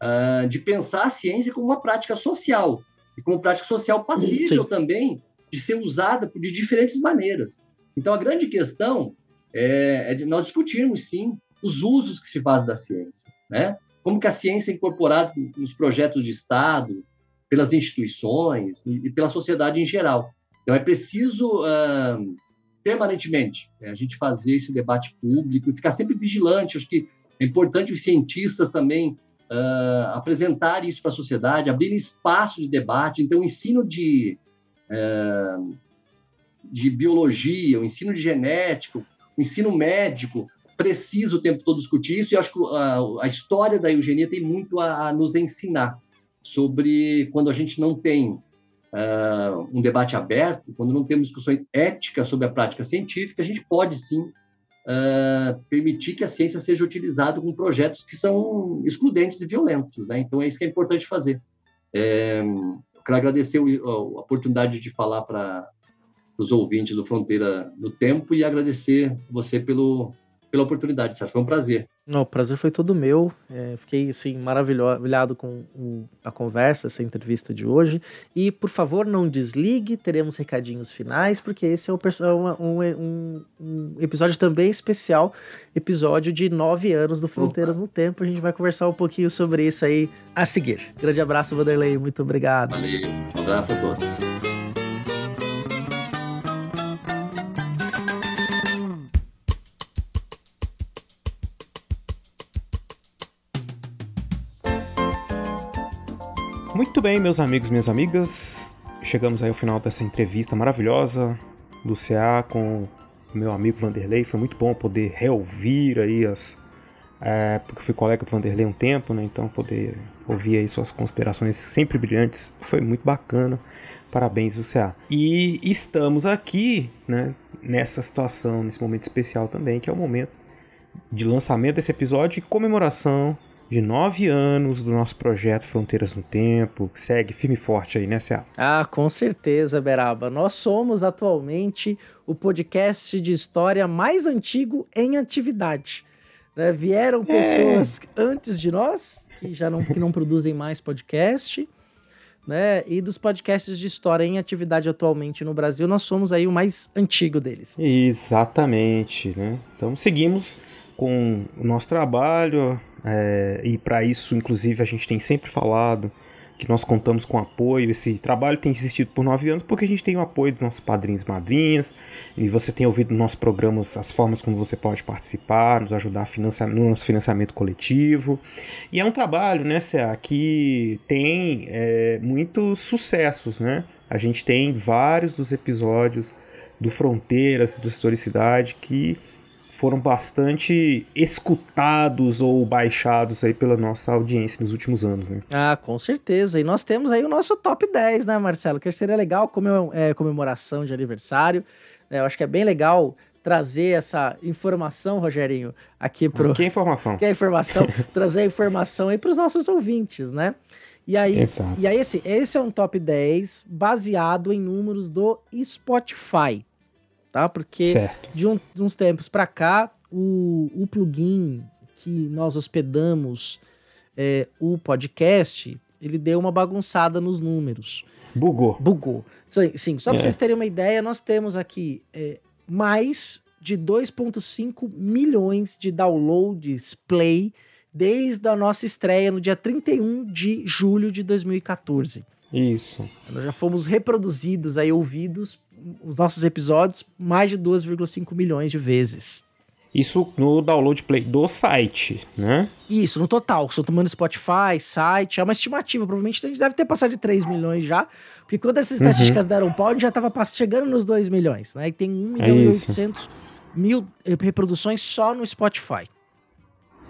uh, de pensar a ciência como uma prática social, e como prática social passível Sim. também de ser usada de diferentes maneiras. Então, a grande questão é, é nós discutirmos, sim, os usos que se faz da ciência, né? como que a ciência é incorporada nos projetos de Estado, pelas instituições e pela sociedade em geral. Então, é preciso, uh, permanentemente, né, a gente fazer esse debate público e ficar sempre vigilante. Acho que é importante os cientistas também uh, apresentarem isso para a sociedade, abrir espaço de debate. Então, o ensino de, uh, de biologia, o ensino de genética, o ensino médico, precisa o tempo todo discutir isso, e acho que a, a história da eugenia tem muito a, a, nos ensinar sobre quando a gente não tem uh, um debate aberto, quando não temos discussões éticas sobre a prática científica, a gente pode sim uh, permitir que a ciência seja utilizada com projetos que são excludentes e violentos. Né? Então, é isso que é importante fazer. É, eu quero agradecer a oportunidade de falar para os ouvintes do Fronteira no Tempo e agradecer você pelo, pela oportunidade, Sérgio. Foi um prazer. Não, o prazer foi todo meu. É, fiquei assim maravilhado com o, a conversa, essa entrevista de hoje. E por favor, não desligue. Teremos recadinhos finais, porque esse é um, um, um episódio também especial, episódio de nove anos do Fronteiras Opa. no Tempo. A gente vai conversar um pouquinho sobre isso aí a seguir. Grande abraço, Vanderlei. Muito obrigado. Valeu. Um abraço a todos. Muito bem, meus amigos minhas amigas, chegamos aí ao final dessa entrevista maravilhosa do CA com o meu amigo Vanderlei. Foi muito bom poder reouvir aí as. É, porque fui colega do Vanderlei um tempo, né? Então poder ouvir aí suas considerações sempre brilhantes foi muito bacana. Parabéns, do CA. E estamos aqui, né? Nessa situação, nesse momento especial também, que é o momento de lançamento desse episódio e comemoração de nove anos do nosso projeto Fronteiras no Tempo, que segue firme e forte aí, né, Céu? Ah, com certeza, Beraba. Nós somos atualmente o podcast de história mais antigo em atividade. Né? Vieram é. pessoas é. antes de nós, que já não, que não produzem mais podcast, né? E dos podcasts de história em atividade atualmente no Brasil, nós somos aí o mais antigo deles. Exatamente, né? Então seguimos com o nosso trabalho, é, e para isso, inclusive, a gente tem sempre falado que nós contamos com apoio. Esse trabalho tem existido por nove anos porque a gente tem o apoio dos nossos padrinhos e madrinhas. E você tem ouvido nos nossos programas as formas como você pode participar, nos ajudar no nosso financiamento coletivo. E é um trabalho, né, CA, que tem é, muitos sucessos, né? A gente tem vários dos episódios do Fronteiras, do Historicidade, que foram bastante escutados ou baixados aí pela nossa audiência nos últimos anos, né? Ah, com certeza. E nós temos aí o nosso top 10, né, Marcelo? Que seria legal como é, comemoração de aniversário. É, eu acho que é bem legal trazer essa informação, Rogerinho, aqui pro... Que informação? Que é informação, trazer a informação aí para os nossos ouvintes, né? E aí, Exato. e aí esse, esse é um top 10 baseado em números do Spotify tá? Porque certo. de, um, de uns tempos para cá, o, o plugin que nós hospedamos é, o podcast, ele deu uma bagunçada nos números. Bugou. Bugou. Sim, sim. só para É. vocês terem uma ideia, nós temos aqui é, mais de 2,5 milhões de downloads play desde a nossa estreia no dia 31 de julho de 2014. Isso. Nós já fomos reproduzidos aí, ouvidos, os nossos episódios, mais de 2,5 milhões de vezes. Isso no download play do site, né? Isso, no total. Estou tomando Spotify, site, é uma estimativa. Provavelmente a gente deve ter passado de 3 milhões já. Porque quando essas Uhum. estatísticas deram pau, a gente já estava chegando nos 2 milhões, né? E tem 1 milhão e É isso. 800 mil eh, reproduções só no Spotify.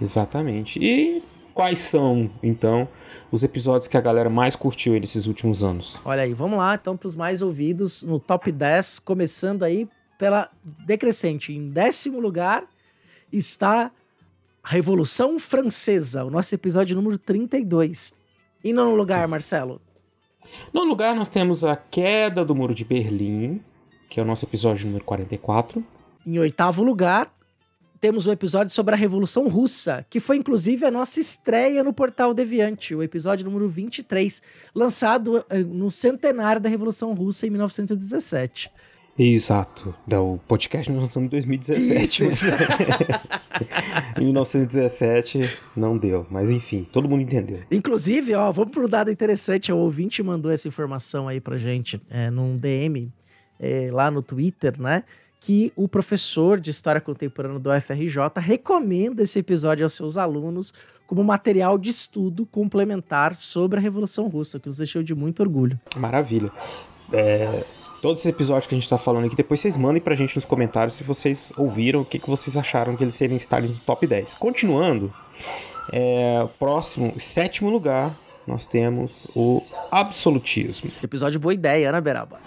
Exatamente. E quais são, então, os episódios que a galera mais curtiu nesses últimos anos? Olha aí, vamos lá então para os mais ouvidos no top 10, começando aí pela decrescente. Em décimo lugar está a Revolução Francesa, o nosso episódio número 32. Em nono lugar, Marcelo, No lugar, nós temos a queda do Muro de Berlim, que é o nosso episódio número 44. Em oitavo lugar, temos o episódio sobre a Revolução Russa, que foi inclusive a nossa estreia no Portal Deviante, o episódio número 23, lançado eh, no centenário da Revolução Russa em 1917. Exato. O podcast nós lançamos em 2017. Isso, mas- em 1917 não deu, mas enfim, todo mundo entendeu. Inclusive, ó, vamos para um dado interessante. O ouvinte mandou essa informação aí pra gente é, num DM é, lá no Twitter, né? Que o professor de História Contemporânea do UFRJ recomenda esse episódio aos seus alunos como material de estudo complementar sobre a Revolução Russa, que nos deixou de muito orgulho. Maravilha. É, todos esses episódios que a gente tá falando aqui, depois vocês mandem pra gente nos comentários se vocês ouviram, o que, que vocês acharam que eles serem estarem no top 10. Continuando, é, próximo, sétimo lugar, nós temos o absolutismo. Episódio boa ideia, né, Beraba?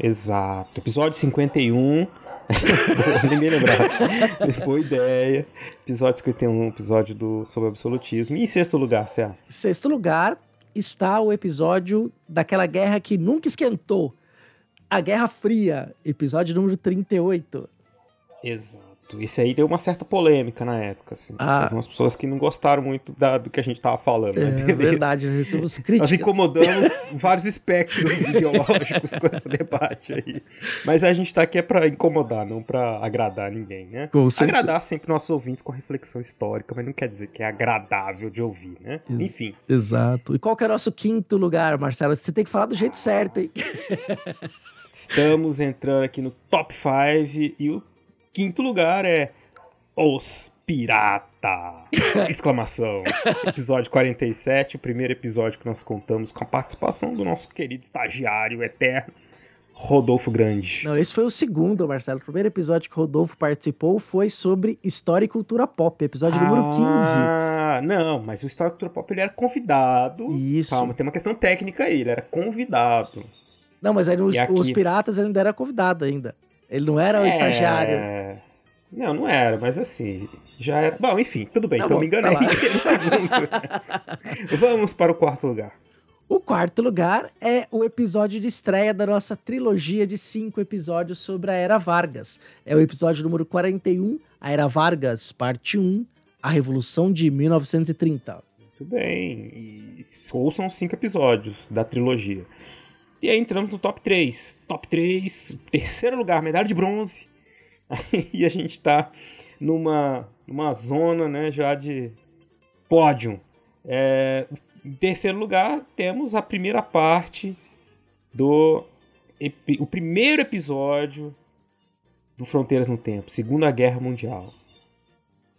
Exato. Episódio 51. Ninguém lembrava. Boa ideia. Episódio 51, episódio do, sobre absolutismo. E em sexto lugar, Cé? Em sexto lugar está o episódio daquela guerra que nunca esquentou. A Guerra Fria, episódio número 38. Exato. Esse aí deu uma certa polêmica na época, assim. Ah. Teve umas pessoas que não gostaram muito da- do que a gente tava falando. né? É Beleza. verdade, nós recebemos Nós críticas. incomodamos vários espectros ideológicos com esse debate aí. Mas a gente tá aqui é pra incomodar, não pra agradar ninguém, né? Com certeza. Agradar sempre nossos ouvintes com reflexão histórica, mas não quer dizer que é agradável de ouvir, né? Ex- Enfim. Exato. E qual que é o nosso quinto lugar, Marcelo? Você tem que falar do jeito certo, hein? Estamos entrando aqui no top 5 e o quinto lugar é Os Pirata! Exclamação. Episódio 47, o primeiro episódio que nós contamos com a participação do nosso querido estagiário eterno, Rodolfo Grande. Não, esse foi o segundo, Marcelo. O primeiro episódio que o Rodolfo participou foi sobre história e cultura pop, episódio número 15. Ah, não, mas o História Cultura Pop ele era convidado. Isso. Calma, tem uma questão técnica aí, ele era convidado. Não, mas aí nos, E aqui? os Piratas ele ainda era convidado ainda. Ele não era o É, estagiário. Não, não era, mas assim, já era. Bom, enfim, tudo bem, Tá então bom, me enganei tá segundo. Vamos para o quarto lugar. O quarto lugar é o episódio de estreia da nossa trilogia de cinco episódios sobre a Era Vargas. É o episódio número 41, a Era Vargas, parte 1, a Revolução de 1930. Muito bem. E ouçam os cinco episódios da trilogia. E aí entramos no top 3. Top 3, terceiro lugar, medalha de bronze. Aí a gente tá numa, numa zona né, já de pódio. É, em terceiro lugar, temos a primeira parte do. o primeiro episódio do Fronteiras no Tempo, Segunda Guerra Mundial.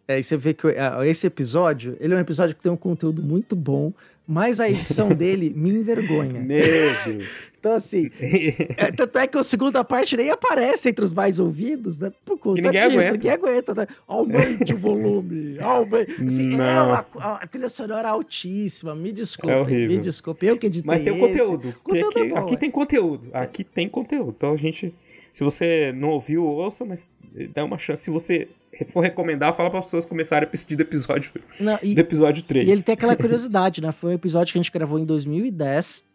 É, e você vê que ah, esse episódio, ele é um episódio que tem um conteúdo muito bom, mas a edição dele me envergonha. Meu Deus! Então, assim, é, tanto é que a segunda parte nem aparece entre os mais ouvidos, né? Por conta ninguém disso, aguenta. ninguém aguenta, né? Aumente o volume, aumente. Assim, é Não. uma, a trilha sonora altíssima, me desculpe, É horrível. me desculpe, eu que editei Mas tem esse. conteúdo. Conteúdo aqui, é bom, aqui é. tem conteúdo. Aqui tem conteúdo. Então a gente. Se você não ouviu, ouça, mas dá uma chance. Se você for recomendar, fala para as pessoas começarem a assistir do episódio, Não, e, do episódio 3. e ele tem aquela curiosidade, né? Foi um episódio que a gente gravou em 2010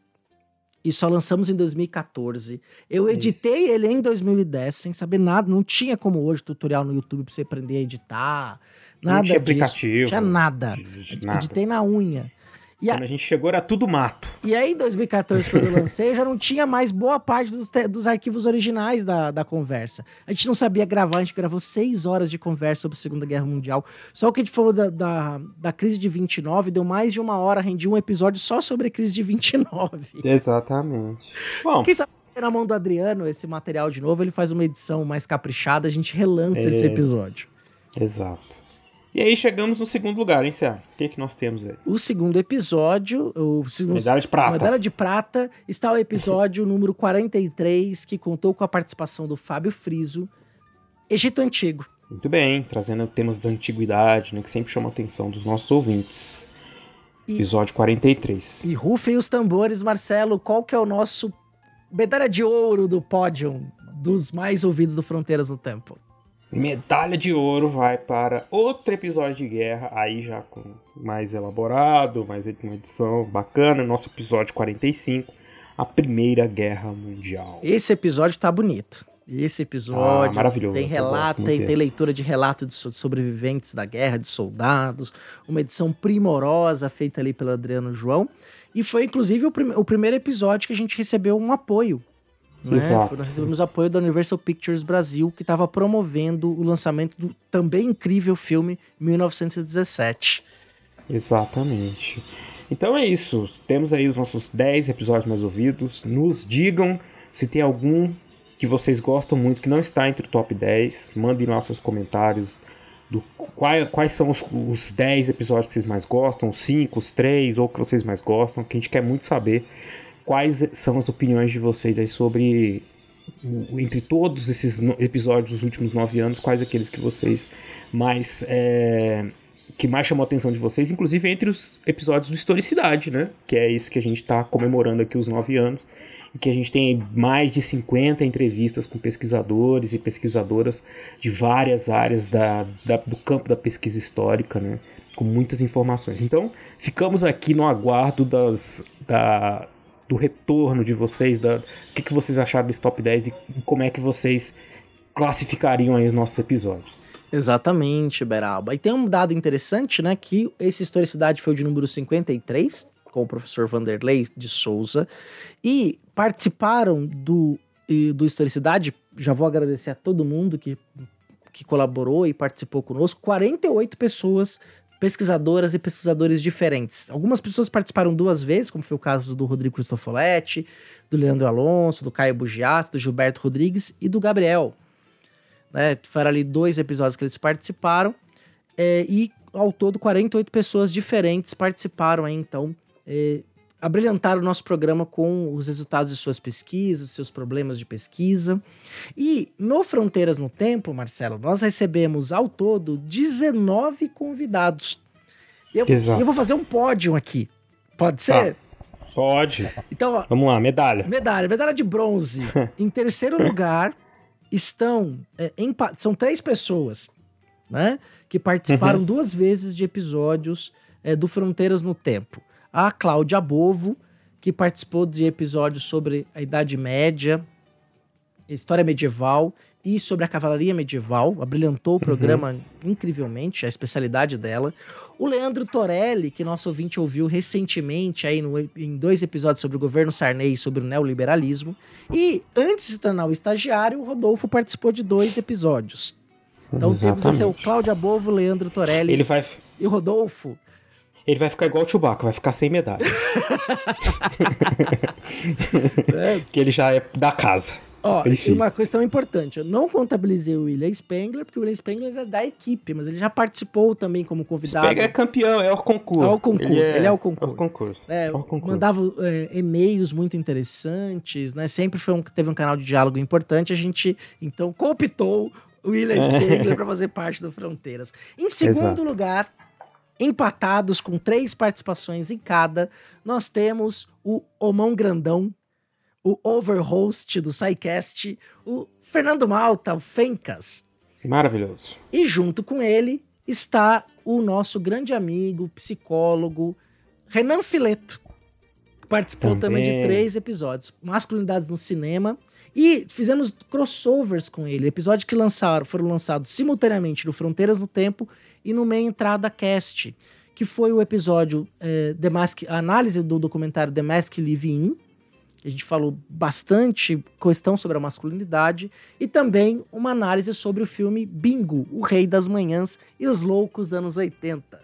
e só lançamos em 2014. Eu editei ele em 2010 sem saber nada, não tinha como hoje tutorial no YouTube pra você aprender a editar, Não nada tinha disso. aplicativo. Tinha nada. Nada. Editei na unha. E Quando a... a gente chegou era tudo mato. E aí, em 2014, quando eu lancei, eu já não tinha mais boa parte dos, dos arquivos originais da, da conversa. A gente não sabia gravar, a gente gravou seis horas de conversa sobre a Segunda Guerra Mundial. Só o que a gente falou da, da, da crise de 29 deu mais de uma hora, rendi um episódio só sobre a crise de 29. Exatamente. Bom. Quem sabe na mão do Adriano esse material de novo, ele faz uma edição mais caprichada, a gente relança é... esse episódio. Exato. E aí chegamos no segundo lugar, hein, Cia? O que, é que nós temos aí? O segundo episódio, o segundo, Medalha de Prata. Medalha de Prata, está o episódio número 43, que contou com a participação do Fábio Friso, Egito Antigo. Muito bem, trazendo temas da antiguidade, né, que sempre chamam a atenção dos nossos ouvintes. E, episódio 43. E rufem os tambores, Marcelo, qual que é o nosso medalha de ouro do pódio dos mais ouvidos do Fronteiras no Tempo? Medalha de ouro vai para outro episódio de guerra, aí já com mais elaborado, mais uma edição bacana, nosso episódio 45, a Primeira Guerra Mundial. Esse episódio tá bonito. Esse episódio ah, tem relato, tem, tem leitura de relato de sobreviventes da guerra, de soldados, uma edição primorosa feita ali pelo Adriano João. E foi inclusive o, prim o primeiro episódio que a gente recebeu um apoio né? Nós recebemos apoio da Universal Pictures Brasil, que estava promovendo o lançamento do também incrível filme 1917. Exatamente. Então é isso. Temos aí os nossos 10 episódios mais ouvidos. Nos digam se tem algum que vocês gostam muito que não está entre o top 10. Mandem lá seus comentários do quais, quais são os, os 10 episódios que vocês mais gostam, os 5, os 3 ou que vocês mais gostam, que a gente quer muito saber quais são as opiniões de vocês aí sobre entre todos esses episódios dos últimos nove anos, quais aqueles que vocês mais é, que mais chamou a atenção de vocês, inclusive entre os episódios do Historicidade, né? Que é isso que a gente está comemorando aqui os nove anos e que a gente tem mais de 50 entrevistas com pesquisadores e pesquisadoras de várias áreas da, da do campo da pesquisa histórica, né? Com muitas informações. Então, ficamos aqui no aguardo das, da, do retorno de vocês, da, o que, que vocês acharam desse top 10 e como é que vocês classificariam aí os nossos episódios. Exatamente, Beralba. E tem um dado interessante, né, que esse Historicidade foi o de número 53, com o professor Vanderlei de Souza, e participaram do, do Historicidade, já vou agradecer a todo mundo que, que colaborou e participou conosco, 48 pessoas pesquisadoras e pesquisadores diferentes. Algumas pessoas participaram duas vezes, como foi o caso do Rodrigo Cristofoletti, do Leandro Alonso, do Caio Bugiato, do Gilberto Rodrigues e do Gabriel. Né? Foram ali dois episódios que eles participaram. É, e ao todo 48 pessoas diferentes participaram aí, então, é, abrilhantar o nosso programa com os resultados de suas pesquisas, seus problemas de pesquisa. E no Fronteiras no Tempo, Marcelo, nós recebemos ao todo 19 convidados. Eu, Exato. eu vou fazer um pódio aqui. Pode ser? Ah, pode. Então, ó, Vamos lá, medalha. Medalha, medalha de bronze. em terceiro lugar estão é, são três pessoas, né, que participaram uhum. duas vezes de episódios é, do Fronteiras no Tempo a Cláudia Bovo, que participou de episódios sobre a Idade Média, história medieval e sobre a cavalaria medieval, abrilhantou o uhum. programa uhum. incrivelmente, a especialidade dela. O Leandro Torelli, que nosso ouvinte ouviu recentemente aí no, em dois episódios sobre o governo Sarney e sobre o neoliberalismo. E antes de se tornar o estagiário, o Rodolfo participou de dois episódios. Então Exatamente. temos assim, o Cláudia Bovo, Leandro Torelli Ele vai... e o Rodolfo ele vai ficar igual o Chewbacca, vai ficar sem medalha. é. que ele já é da casa. Ó, Enfim. uma questão importante, eu não contabilizei o William Spengler, porque o William Spengler é da equipe, mas ele já participou também como convidado. Spengler é campeão, é o concurso. É o concurso, ele é, ele é o concurso. É o concurso. É, é o concurso. Mandava é, e-mails muito interessantes, né? Sempre foi um, teve um canal de diálogo importante, a gente então cooptou o William Spengler para fazer parte do Fronteiras. Em segundo Exato. lugar, empatados com três participações em cada, nós temos o Omão Grandão, o overhost do SciCast, o Fernando Malta, o Fencas. Maravilhoso. E junto com ele está o nosso grande amigo, psicólogo, Renan Fileto. Participou também, também de três episódios. Masculinidades no cinema. E fizemos crossovers com ele. Episódios que lançaram, foram lançados simultaneamente no Fronteiras no Tempo e no Meia Entrada Cast, que foi o episódio é, The Mask, a análise do documentário The Mask Live In. A gente falou bastante questão sobre a masculinidade e também uma análise sobre o filme Bingo, O Rei das Manhãs e os Loucos Anos 80.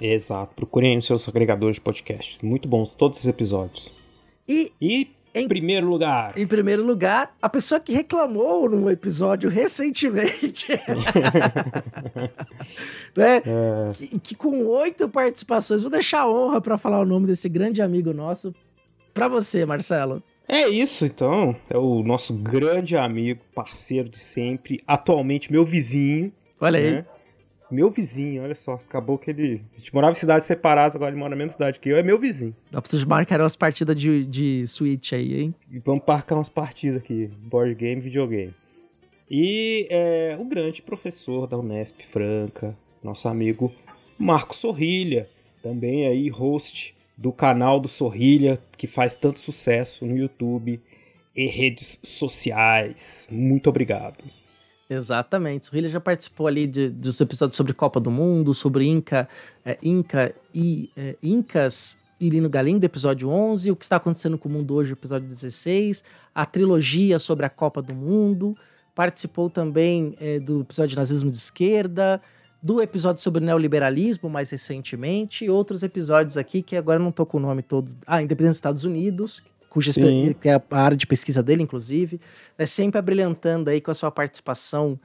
Exato. Procurem os seus agregadores de podcasts. Muito bons todos esses episódios. E, e em primeiro lugar. Em primeiro lugar, a pessoa que reclamou num episódio recentemente. né? É. Que, que, com oito participações, vou deixar a honra para falar o nome desse grande amigo nosso para você, Marcelo. É isso, então. É o nosso grande amigo, parceiro de sempre, atualmente meu vizinho. Olha né? Meu vizinho, olha só, acabou que ele. A gente morava em cidades separadas, agora ele mora na mesma cidade que eu, é meu vizinho. Dá pra vocês marcar umas partidas de, de Switch aí, hein? E vamos marcar umas partidas aqui: board game, videogame. E é, o grande professor da Unesp Franca, nosso amigo Marco Sorrilha, também aí host do canal do Sorrilha, que faz tanto sucesso no YouTube e redes sociais. Muito obrigado. Exatamente. O Hillier já participou ali de, dos episódios sobre Copa do Mundo, sobre Inca, é, Inca e é, Incas e Lino Galindo, episódio 11, o que está acontecendo com o mundo hoje, episódio 16, a trilogia sobre a Copa do Mundo, participou também é, do episódio de nazismo de esquerda, do episódio sobre neoliberalismo mais recentemente, e outros episódios aqui que agora não estou com o nome todo. Ah, Independência dos Estados Unidos, cuja que é a área de pesquisa dele, inclusive, é sempre abrilhantando aí com a sua participação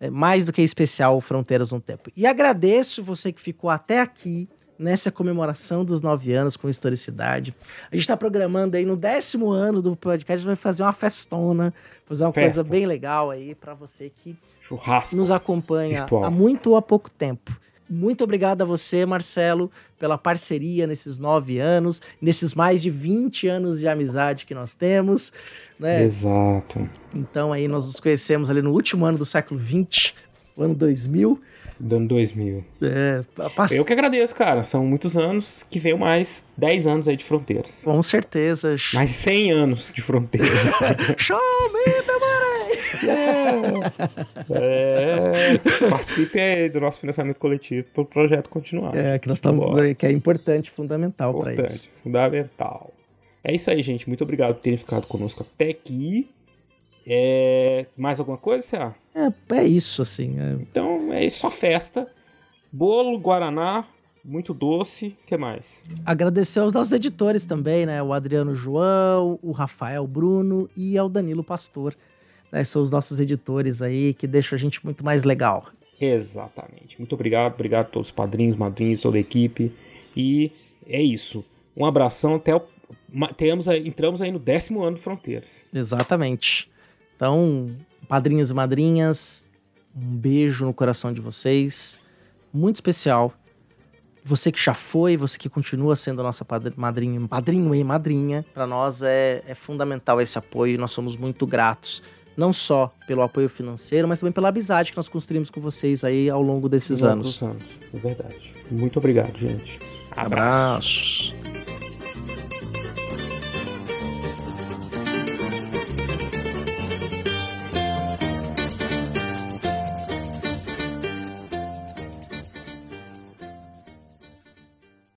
é, mais do que especial Fronteiras no Tempo. E agradeço você que ficou até aqui nessa comemoração dos nove anos com historicidade. A gente está programando aí no décimo ano do podcast, a gente vai fazer uma festona, fazer uma Festa. coisa bem legal aí para você que Churrasco nos acompanha virtual. há muito ou há pouco tempo. Muito obrigado a você, Marcelo, pela parceria nesses nove anos, nesses mais de 20 anos de amizade que nós temos. Né? Exato. Então aí nós nos conhecemos ali no último ano do século 20, o ano 2000. Do ano 2000. É, pass... Eu que agradeço, cara. São muitos anos que veio mais 10 anos aí de fronteiras. Com certeza. Mais 100 anos de fronteiras. Show me the é. é. Participe aí do nosso financiamento coletivo para o projeto continuar. É, que nós estamos. Que é importante, fundamental para isso. Fundamental. É isso aí, gente. Muito obrigado por terem ficado conosco até aqui. É... Mais alguma coisa, Cé? É, é isso, assim. É... Então, é só festa. Bolo, Guaraná, muito doce. O que mais? Agradecer aos nossos editores também, né? O Adriano João, o Rafael Bruno e ao Danilo Pastor né, são os nossos editores aí que deixam a gente muito mais legal. Exatamente. Muito obrigado, obrigado a todos os padrinhos, madrinhas, toda a equipe. E é isso. Um abração até o. Temos, entramos aí no décimo ano de Fronteiras. Exatamente. Então, padrinhos e madrinhas, um beijo no coração de vocês. Muito especial. Você que já foi, você que continua sendo a nossa madrinha, padrinho e madrinha, para nós é, é fundamental esse apoio. Nós somos muito gratos não só pelo apoio financeiro, mas também pela amizade que nós construímos com vocês aí ao longo desses anos. anos. É verdade. Muito obrigado, gente. Abraços.